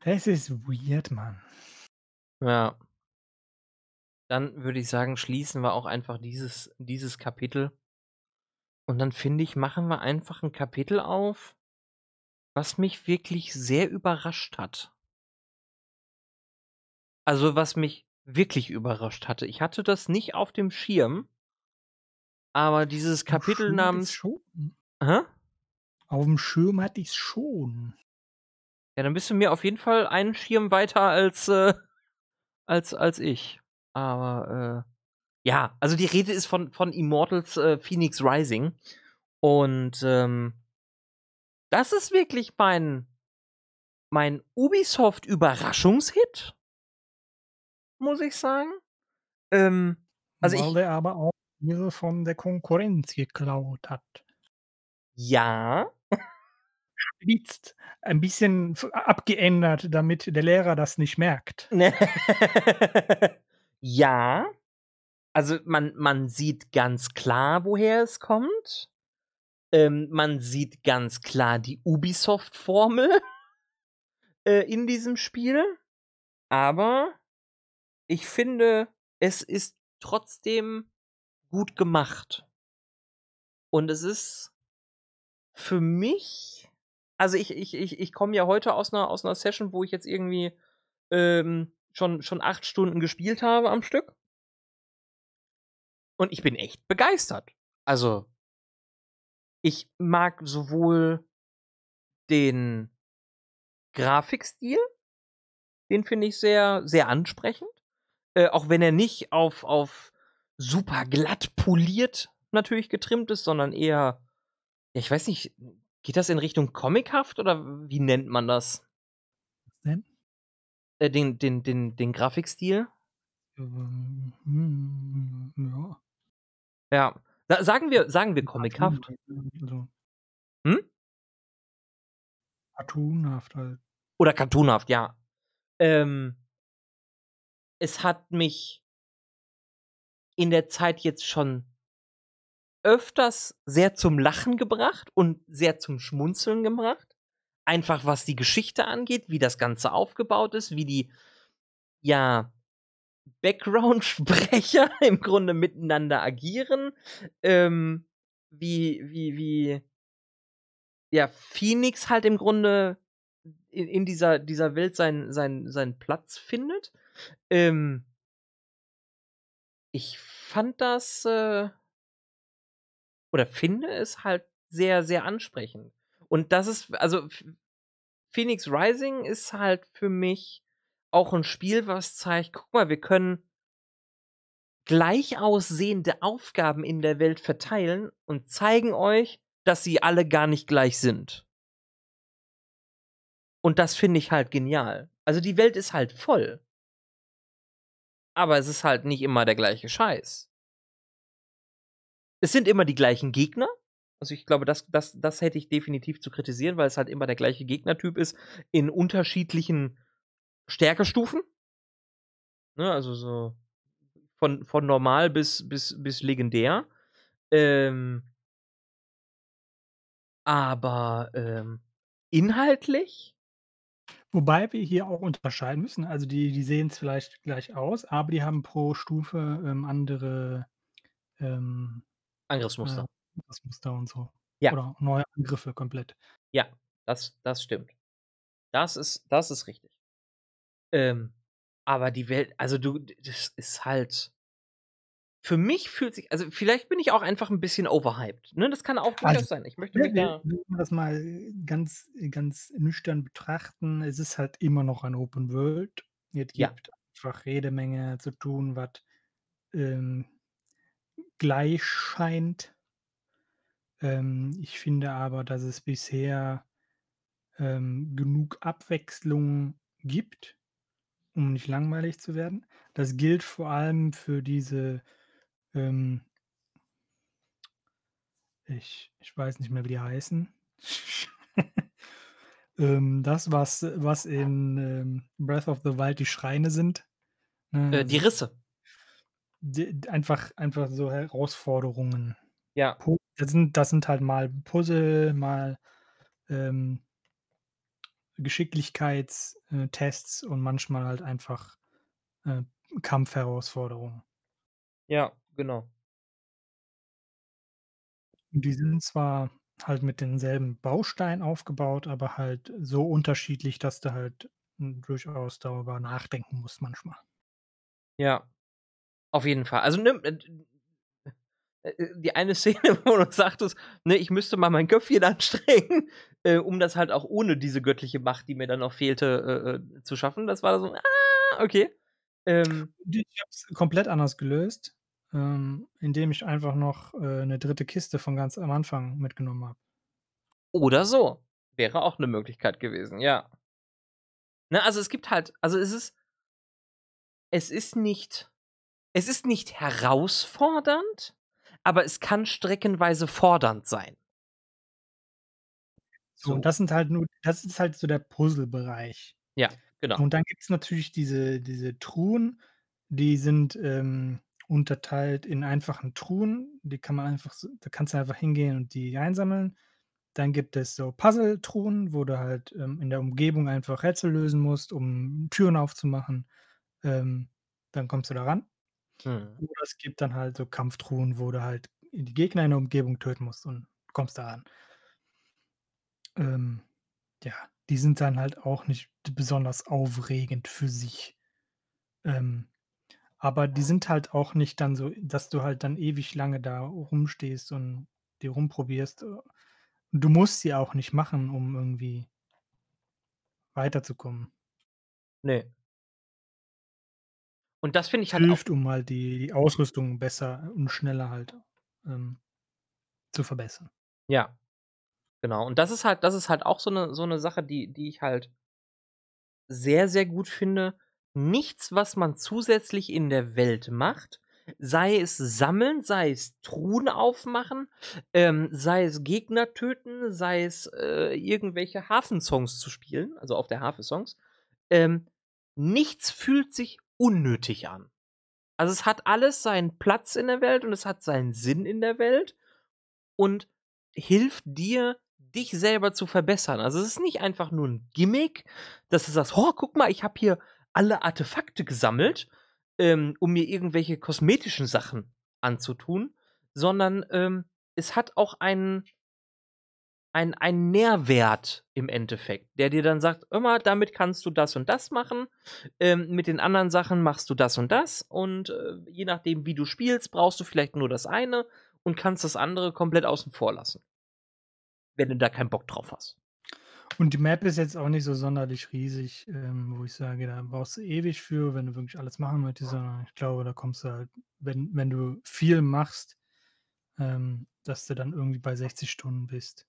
Es ist weird, Mann. Ja. Dann würde ich sagen, schließen wir auch einfach dieses dieses Kapitel. Und dann finde ich, machen wir einfach 'n Kapitel auf, was mich wirklich sehr überrascht hat. Also, was mich wirklich überrascht hatte. Ich hatte das nicht auf dem Schirm aber dieses Kapitel Schirm namens schon. hä? Aufm Schirm hatte ich's schon. Ja, dann bist du mir auf jeden Fall einen Schirm weiter als, äh als als ich. Aber, äh, ja, also die Rede ist von von Immortals, äh, Phoenix Rising. Und, ähm das ist wirklich mein mein Ubisoft-Überraschungshit muss ich sagen. Ähm, also Weil ich der aber auch Spiele von der Konkurrenz geklaut hat. Ja. Spitzt. Ein bisschen abgeändert, damit der Lehrer das nicht merkt. Ja. Also, man man sieht ganz klar, woher es kommt. Ähm, man sieht ganz klar die Ubisoft-Formel äh, in diesem Spiel. Aber ich finde, es ist trotzdem gut gemacht. Und es ist für mich also, ich ich ich ich komme ja heute aus 'ner aus 'ner Session, wo ich jetzt irgendwie, ähm, schon schon 8 Stunden gespielt habe am Stück. Und ich bin echt begeistert. Also ich mag sowohl den Grafikstil den finde ich sehr, sehr ansprechend. Äh, auch wenn er nicht auf auf super glatt poliert natürlich getrimmt ist, sondern eher ja, ich weiß nicht, geht das in Richtung comichaft oder wie nennt man das? Was denn? Äh, den den den den Grafikstil? Ähm, hm, ja. Ja. Sa sagen wir sagen wir comichaft? Also Hm? Cartoonhaft halt. Oder cartoonhaft, ja. Ähm es hat mich in der Zeit jetzt schon öfters sehr zum Lachen gebracht und sehr zum Schmunzeln gebracht. Einfach was die Geschichte angeht, wie das Ganze aufgebaut ist, wie die, ja, Background-Sprecher im Grunde miteinander agieren, ähm, wie wie wie ja, Phoenix halt im Grunde in in dieser dieser Welt seinen seinen seinen Platz findet. Ähm ich fand das, äh oder finde es halt sehr, sehr ansprechend. Und das ist also Ph Phoenix Rising ist halt für mich auch 'n Spiel, was zeigt: „Guck mal, wir können gleich aussehende Aufgaben in der Welt verteilen und zeigen euch, dass sie alle gar nicht gleich sind.“ Und das finde ich halt genial. Also, die Welt ist halt voll. Aber es ist halt nicht immer der gleiche Scheiß. Es sind immer die gleichen Gegner. Also, ich glaube, das das das hätte ich definitiv zu kritisieren, weil es halt immer der gleiche Gegnertyp ist in unterschiedlichen Stärkestufen. Ne, also so von von normal bis bis bis legendär. Ähm aber, ähm, inhaltlich Wobei wir hier auch unterscheiden müssen. Also, die die sehen's vielleicht gleich aus, aber die haben pro Stufe, ähm, andere, ähm, äh, Angriffsmuster. Angriffsmuster und so. Ja. Oder neue Angriffe komplett. Ja, das das stimmt. Das ist das ist richtig. Ähm, aber die Welt also, du das ist halt für mich fühlt sich also, vielleicht bin ich auch einfach 'n bisschen overhyped, ne? Das kann auch Also, durchaus sein. Ich möchte mich da wenn wir das mal ganz ganz nüchtern betrachten, es ist halt immer noch ein Open World. Es Ja. gibt einfach jede Menge zu tun, was, ähm, gleich scheint. Ähm, ich finde aber, dass es bisher, ähm, genug Abwechslung gibt, um nicht langweilig zu werden. Das gilt vor allem für diese, ähm Ich ich weiß nicht mehr, wie die heißen. Ähm, das, was was in, ähm, Breath of the Wild die Schreine sind, ne, Äh, die Risse. d d einfach einfach so Herausforderungen. Ja. Das sind das sind halt mal Puzzle, mal, ähm Geschicklichkeits äh, und manchmal halt einfach, äh, Kampfherausforderungen. Ja, genau. Die sind zwar halt mit denselben Bausteinen aufgebaut, aber halt so unterschiedlich, dass du halt, durchaus darüber nachdenken musst manchmal. Ja, auf jeden Fall. Also, ne, die eine Szene, wo du sagtest, ne, ich müsste mal mein Köpfchen anstrengen, äh, um das halt auch ohne diese göttliche Macht, die mir dann noch fehlte, äh, zu schaffen. Das war so: „Ah, okay.“ Ähm Ich habe es komplett anders gelöst, ähm, indem ich einfach noch, äh, 'ne 3. Kiste von ganz am Anfang mitgenommen habe. Oder so. Wäre auch 'ne Möglichkeit gewesen, ja. Ne, also, es gibt halt also, es ist es ist nicht es ist nicht herausfordernd, aber es kann streckenweise fordernd sein. So, und das sind halt nur das ist halt so der Puzzlebereich. Ja, genau. Und dann gibt's natürlich diese diese Truhen, die sind, ähm, unterteilt in einfachen Truhen, die kann man einfach da kannst du einfach hingehen und die einsammeln. Dann gibt es so Puzzletruhen, wo du halt, ähm, in der Umgebung einfach Rätsel lösen musst, um Türen aufzumachen. Ähm, dann kommst du da ran. Mhm. Oder es gibt dann halt so Kampftruhen, wo du halt die Gegner in der Umgebung töten musst und kommst da ran. Ähm, ja, die sind dann halt auch nicht besonders aufregend für sich. Ähm, aber die sind halt auch nicht dann so, dass du halt dann ewig lange da rumstehst und die rumprobierst. Du musst sie auch nicht machen, um irgendwie weiterzukommen. Ne. Und das finde ich halt auch Hilft, um halt die die Ausrüstung besser und schneller halt, ähm, zu verbessern. Ja, genau. Und das ist halt das ist halt auch so 'ne so 'ne Sache, die die ich halt sehr, sehr gut finde. Nichts, was man zusätzlich in der Welt macht, sei es sammeln, sei es Truhen aufmachen, ähm, sei es Gegner töten, sei es, äh, irgendwelche Harfen-Songs zu spielen, also, auf der Harfe Songs, ähm, nichts fühlt sich unnötig an. Also, es hat alles seinen Platz in der Welt und es hat seinen Sinn in der Welt und hilft dir, dich selber zu verbessern. Also, es ist nicht einfach nur 'n Gimmick, dass du sagst: „Oh, guck mal, ich habe hier alle Artefakte gesammelt, ähm, um mir irgendwelche kosmetischen Sachen anzutun“, sondern, ähm, es hat auch einen einen einen Nährwert im Endeffekt, der dir dann sagt: „Hör mal, damit kannst du das und das machen. Ähm, mit den anderen Sachen machst du das und das und, äh, je nachdem, wie du spielst, brauchst du vielleicht nur das eine und kannst das andere komplett außen vor lassen.“ Wenn du da keinen Bock drauf hast. Und die Map ist jetzt auch nicht so sonderlich riesig, ähm, wo ich sage, da brauchst du ewig für, wenn du wirklich alles machen möchtest, sondern ich glaube, da kommst du halt, wenn wenn du viel machst, ähm, dass du dann irgendwie bei 60 Stunden bist.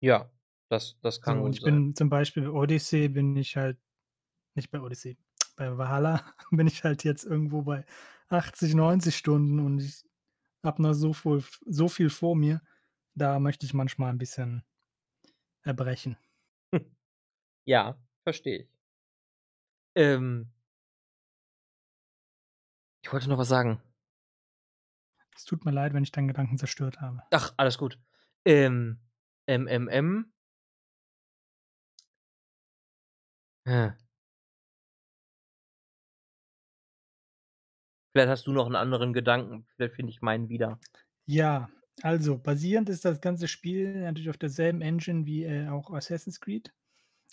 Ja, das das kann So, und ich sein. bin zum Beispiel Odyssey bin ich halt nicht bei Odyssey, bei Valhalla bin ich halt jetzt irgendwo bei 80, 90 Stunden und ich habe noch so voll so viel vor mir. Da möchte ich manchmal 'n bisschen erbrechen. Ja, verstehe ich. Ähm Ich wollte noch was sagen. Es tut mir leid, wenn ich deinen Gedanken zerstört habe. Ach, alles gut. Ähm, ähm Hä. Vielleicht hast du noch 'n anderen Gedanken, vielleicht finde ich meinen wieder. Ja, also, basierend ist das ganze Spiel natürlich auf derselben Engine wie, äh, auch Assassin's Creed.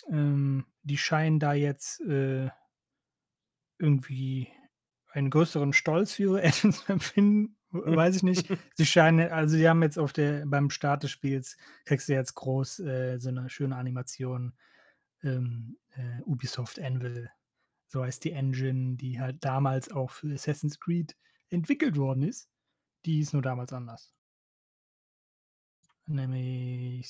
Ähm, die scheinen da jetzt, äh irgendwie einen größeren Stolz für ihre Engine zu empfinden, weiß ich nicht. Sie scheinen also, sie haben jetzt auf der beim Start des Spiels kriegst du jetzt groß, äh, so 'ne schöne Animation, ähm, äh, Ubisoft Anvil, so heißt die Engine, die halt damals auch für Assassin's Creed entwickelt worden ist. Die hieß nur damals anders. Nämlich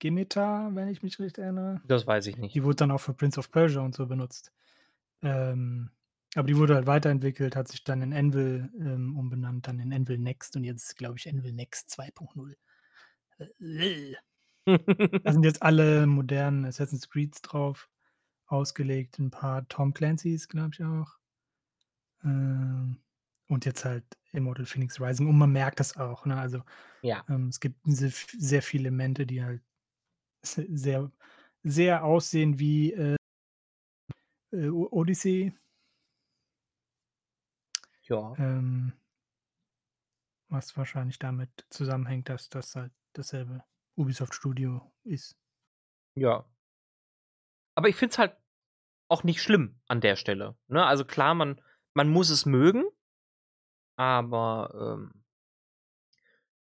Scimitar, wenn ich mich richtig erinnere. Das weiß ich nicht. Die wurde dann auch für Prince of Persia und so benutzt. Ähm Aber die wurde halt weiterentwickelt, hat sich dann in Anvil, ähm, umbenannt, dann in Anvil Next und jetzt glaube ich, Anvil Next 2.0. Äh. Da sind jetzt alle modernen Assassin's Creeds drauf ausgelegt, 'n paar Tom Clancy's, glaube ich auch. Ähm, und jetzt halt Immortal Phoenix Rising und man merkt das auch, ne? Also, Ja. ähm, es gibt se sehr viele Elemente, die halt se sehr sehr aussehen wie, äh äh, Odyssey. Ja. Ähm was wahrscheinlich damit zusammenhängt, dass das halt dasselbe Ubisoft-Studio ist. Ja. Aber ich finde es halt auch nicht schlimm an der Stelle, ne? Also klar, man man muss es mögen aber, ähm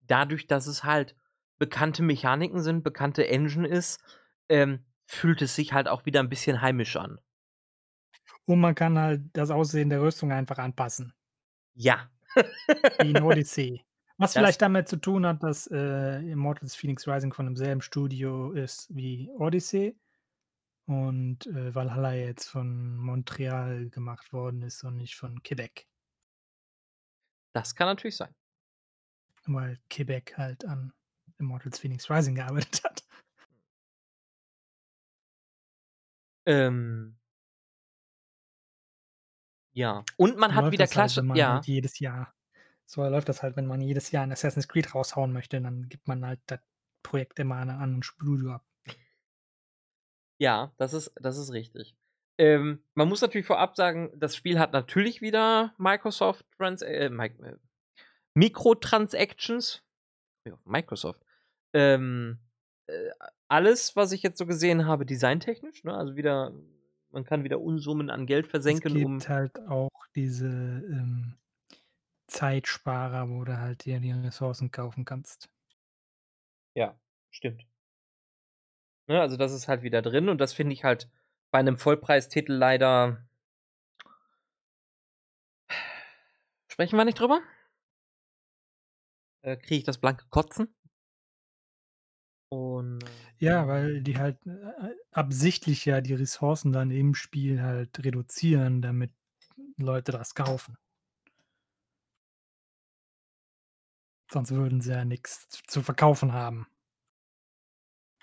dadurch, dass es halt bekannte Mechaniken sind, bekannte Engine ist, ähm, fühlt es sich halt auch wieder 'n bisschen heimisch an. Und man kann halt das Aussehen der Rüstung einfach anpassen. Ja. Wie in Odyssey. Was Das vielleicht damit zu tun hat, dass, äh, Immortals Phoenix Rising von demselben Studio ist wie Odyssey und, äh, Valhalla jetzt von Montreal gemacht worden ist und nicht von Quebec. Das kann natürlich sein. Weil Quebec halt an Immortals Phoenix Rising gearbeitet hat. Ähm Ja. Und man So hat wieder halt, wenn man ja. halt jedes Jahr so läuft das halt, wenn man jedes Jahr 'n Assassin's Creed raushauen möchte, dann gibt man halt das Projekt immer an 'n anderen Studio ab. Ja, das ist das ist richtig. Ähm, man muss natürlich vorab sagen, das Spiel hat natürlich wieder Microsoft Trans äh, äh, Mikrotransactions. Ja, Microsoft. Ähm, äh, alles, was ich jetzt so gesehen habe, designtechnisch, ne? Also wieder man kann wieder Unsummen an Geld Es versenken, um gibt halt auch diese, ähm, Zeitsparer, wo du halt dir die Ressourcen kaufen kannst. Ja, stimmt. Ne, also das ist halt wieder drin und das finde ich halt bei 'nem Vollpreistitel leider Sprechen wir nicht drüber? Äh, kriege ich das blanke Kotzen. Und Ja, weil die halt, äh, äh, absichtlich ja die Ressourcen dann im Spiel halt reduzieren, damit Leute das kaufen. Sonst würden sie ja z zu verkaufen haben.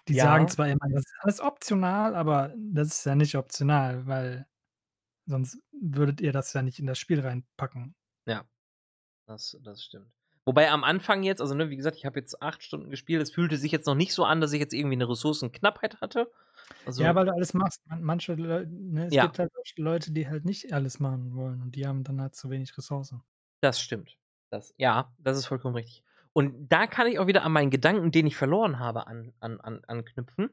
Die sagen Ja. zwar immer, das ist alles optional, aber das ist ja nicht optional, weil sonst würdet ihr das ja nicht in das Spiel reinpacken. Ja, das das stimmt. Wobei am Anfang jetzt also, ne, wie gesagt, ich habe jetzt 8 Stunden gespielt. Es fühlte sich jetzt noch nicht so an, dass ich jetzt irgendwie 'ne Ressourcenknappheit hatte. Ja, Also weil du alles machst. Man manche Leu ne, es Ja. gibt halt Leute, die halt nicht alles machen wollen und die haben dann halt zu wenig Ressourcen. Das stimmt. Das ja, das ist vollkommen richtig. Und da kann ich auch wieder an meinen Gedanken, den ich verloren habe, an an an anknüpfen.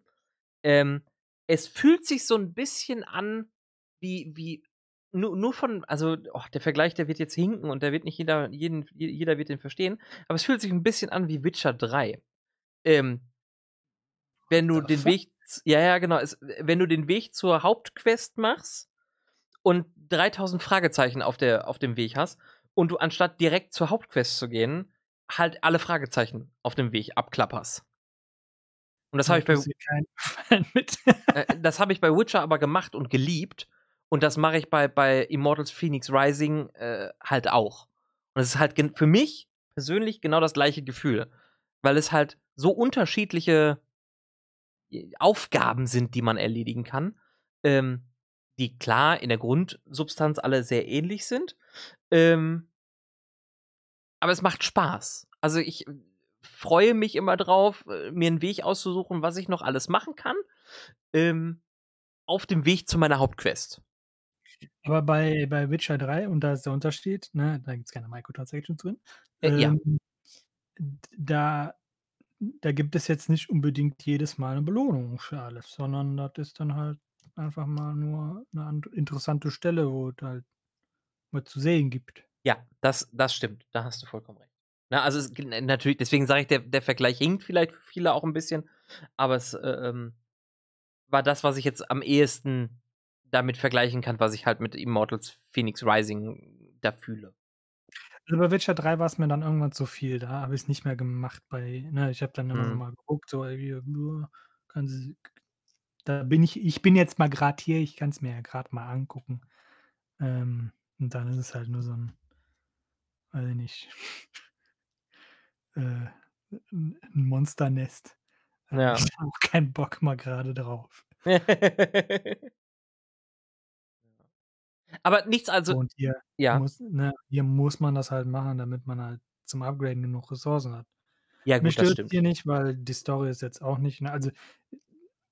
Ähm, es fühlt sich so 'n bisschen an wie wie nu nur von also, oh, der Vergleich, der wird jetzt hinken und der wird nicht jeder jeden je jeder wird den verstehen, aber es fühlt sich 'n bisschen an wie Witcher 3. Ähm wenn du den? Weg ja, ja, genau, es wenn du den Weg zur Hauptquest machst und 3.000 Fragezeichen auf der auf dem Weg hast und du anstatt direkt zur Hauptquest zu gehen, halt alle Fragezeichen auf dem Weg abklapperst. Und das habe ich bei äh, das habe ich bei Witcher aber gemacht und geliebt und das mache ich bei bei Immortals Phoenix Rising, äh, halt auch. Und es ist halt für mich persönlich genau das gleiche Gefühl, weil es halt so unterschiedliche j Aufgaben sind, die man erledigen kann, ähm, die klar in der Grundsubstanz alle sehr ähnlich sind. Ähm aber es macht Spaß. Also, ich freue mich immer drauf, äh, mir 'n Weg auszusuchen, was ich noch alles machen kann, ähm, auf dem Weg zu meiner Hauptquest. Aber bei bei Witcher 3 und da ist der Unterschied, ne, da gibt's keine Microtransactions drin, Äh, ja. ähm, da da gibt es jetzt nicht unbedingt jedes Mal 'ne Belohnung für alles, sondern das ist dann halt einfach mal nur 'ne and interessante Stelle, wo es halt was zu sehen gibt. Ja, das das stimmt. Da hast du vollkommen recht. Ne, also, es natürlich, deswegen sage ich, der der Vergleich hinkt vielleicht für viele auch 'n bisschen, aber es, äh, ähm, war das, was ich jetzt am ehesten damit vergleichen kann, was ich halt mit Immortals Phoenix Rising da fühle. Also, bei Witcher 3 war's mir dann irgendwann zu viel. Da habe ich's nicht mehr gemacht bei ne, ich habe dann immer so Mhm. mal geguckt, so: „Ey, hier, können Sie da bin ich ich bin jetzt mal grad hier, ich kann's mir ja grad mal angucken.“ Ähm Und dann ist es halt nur so 'n weiß ich nicht äh, 'n 'n Monsternest. Habe Ja. ich auch keinen Bock mal grade drauf. Aber nichts also Und hier ja? muss ne, hier muss man das halt machen, damit man halt zum Upgraden genug Ressourcen hat. Ja Mich gut, das stimmt. hier nicht, weil die Story ist jetzt auch nicht ne, also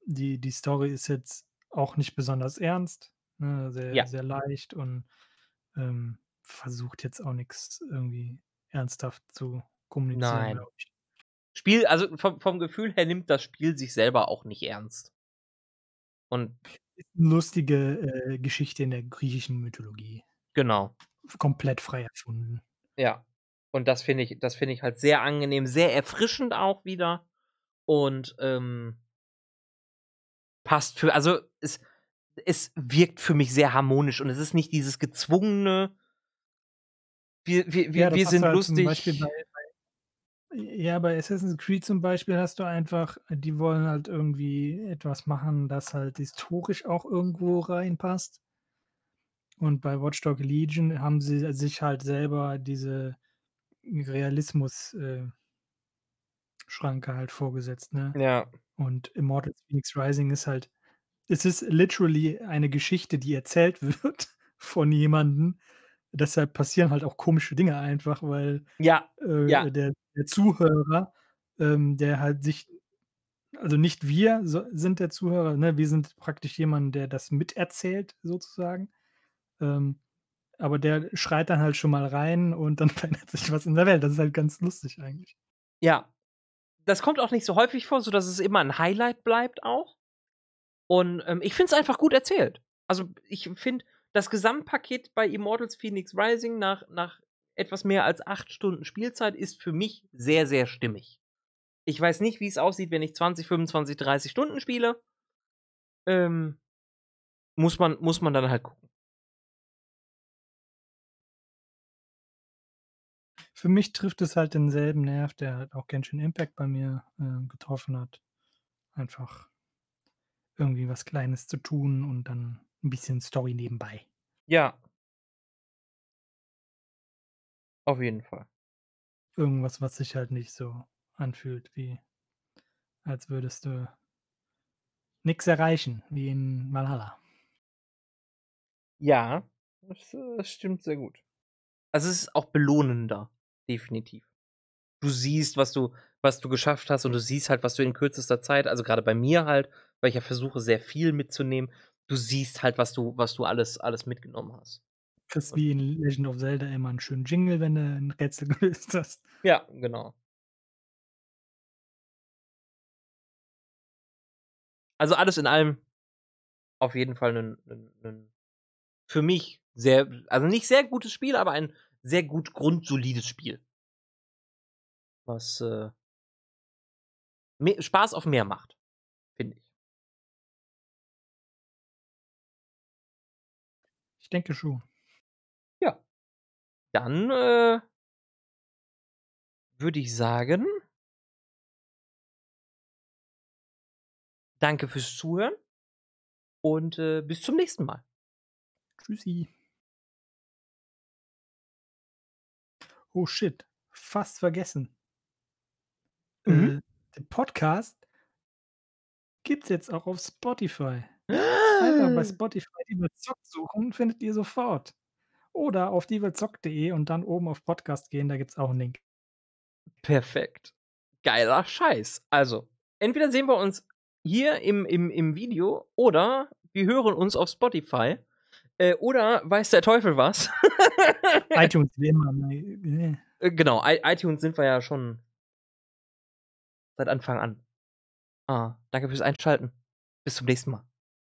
die die Story ist jetzt auch nicht besonders ernst, ne, sehr Ja. sehr leicht und, ähm, versucht jetzt auch nix irgendwie ernsthaft zu kommunizieren, Nein. glaube ich. Spiel also vom vom Gefühl her nimmt das Spiel sich selber auch nicht ernst. Und lustige, äh, Geschichte in der griechischen Mythologie. Genau. Komplett frei erfunden. Ja. Und das finde ich das finde ich halt sehr angenehm, sehr erfrischend auch wieder und, ähm passt für also es es wirkt für mich sehr harmonisch und es ist nicht dieses gezwungene wir wir Ja, wir sind halt lustig. bei bei ja, bei Assassin's Creed zum Beispiel hast du einfach die wollen halt irgendwie etwas machen, das halt historisch auch irgendwo reinpasst. Und bei Watch Dogs: Legion haben sie sich halt selber diese Realismus, äh halt vorgesetzt, ne? Ja. Und Immortals Fenyx Rising ist halt es ist literally eine Geschichte, die erzählt wird von jemandem. Deshalb passieren halt auch komische Dinge einfach, weil, Ja, ja. äh, der der Zuhörer, ähm, der halt sich also nicht wir so sind der Zuhörer, ne? Wir sind praktisch jemand, der das miterzählt sozusagen. Ähm, aber der schreit dann halt schon mal rein und dann verändert sich was in der Welt. Das ist halt ganz lustig eigentlich. Ja. Das kommt auch nicht so häufig vor, sodass es immer 'n Highlight bleibt auch. Und, ähm, ich finde es einfach gut erzählt. Also, ich finde das Gesamtpaket bei Immortals Fenyx Rising nach nach etwas mehr als 8 Stunden Spielzeit ist für mich sehr, sehr stimmig. Ich weiß nicht, wie's aussieht, wenn ich 20, 25, 30 Stunden spiele. Ähm, muss man muss man dann halt gucken. Für mich trifft es halt denselben Nerv, der halt auch Genshin Impact bei mir, äh, getroffen hat. Einfach irgendwie was Kleines zu tun und dann 'n bisschen Story nebenbei. Ja. Auf jeden Fall. Irgendwas, was sich halt nicht so anfühlt, wie als würdest du nix erreichen, wie in Valhalla. Ja, das, äh, stimmt sehr gut. Also, es ist auch belohnender, definitiv. Du siehst, was du was du geschafft hast und du siehst halt, was du in kürzester Zeit also, grade bei mir halt, weil ich ja versuche, sehr viel mitzunehmen, du siehst halt, was du was du alles alles mitgenommen hast. Kriegst wie in Legend of Zelda immer 'n schönen Jingle, wenn du 'n Rätsel gelöst hast. Ja, genau. Also, alles in allem auf jeden Fall 'nen 'nen 'nen für mich sehr also, nicht sehr gutes Spiel, aber ein sehr gut grundsolides Spiel. Was, äh Spaß auf mehr macht, Ich denke schon. Ja. Dann, äh würde ich sagen danke fürs Zuhören und, äh, bis zum nächsten Mal. Tschüssi. Oh shit, fast vergessen. Mhm. Äh, den Podcast gibt's jetzt auch auf Spotify. Einfach bei Spotify „Die Welt zockt“ suchen, findet ihr sofort. Oder auf dieweltzockt.de und dann oben auf Podcast gehen, da gibt's auch 'n Link. Perfekt. Geiler Scheiß. Also, entweder sehen wir uns hier im im im Video oder wir hören uns auf Spotify, äh, oder weiß der Teufel was. iTunes wie immer, ne? Äh, genau, i iTunes sind wir ja schon seit Anfang an. Ah, danke fürs Einschalten. Bis zum nächsten Mal.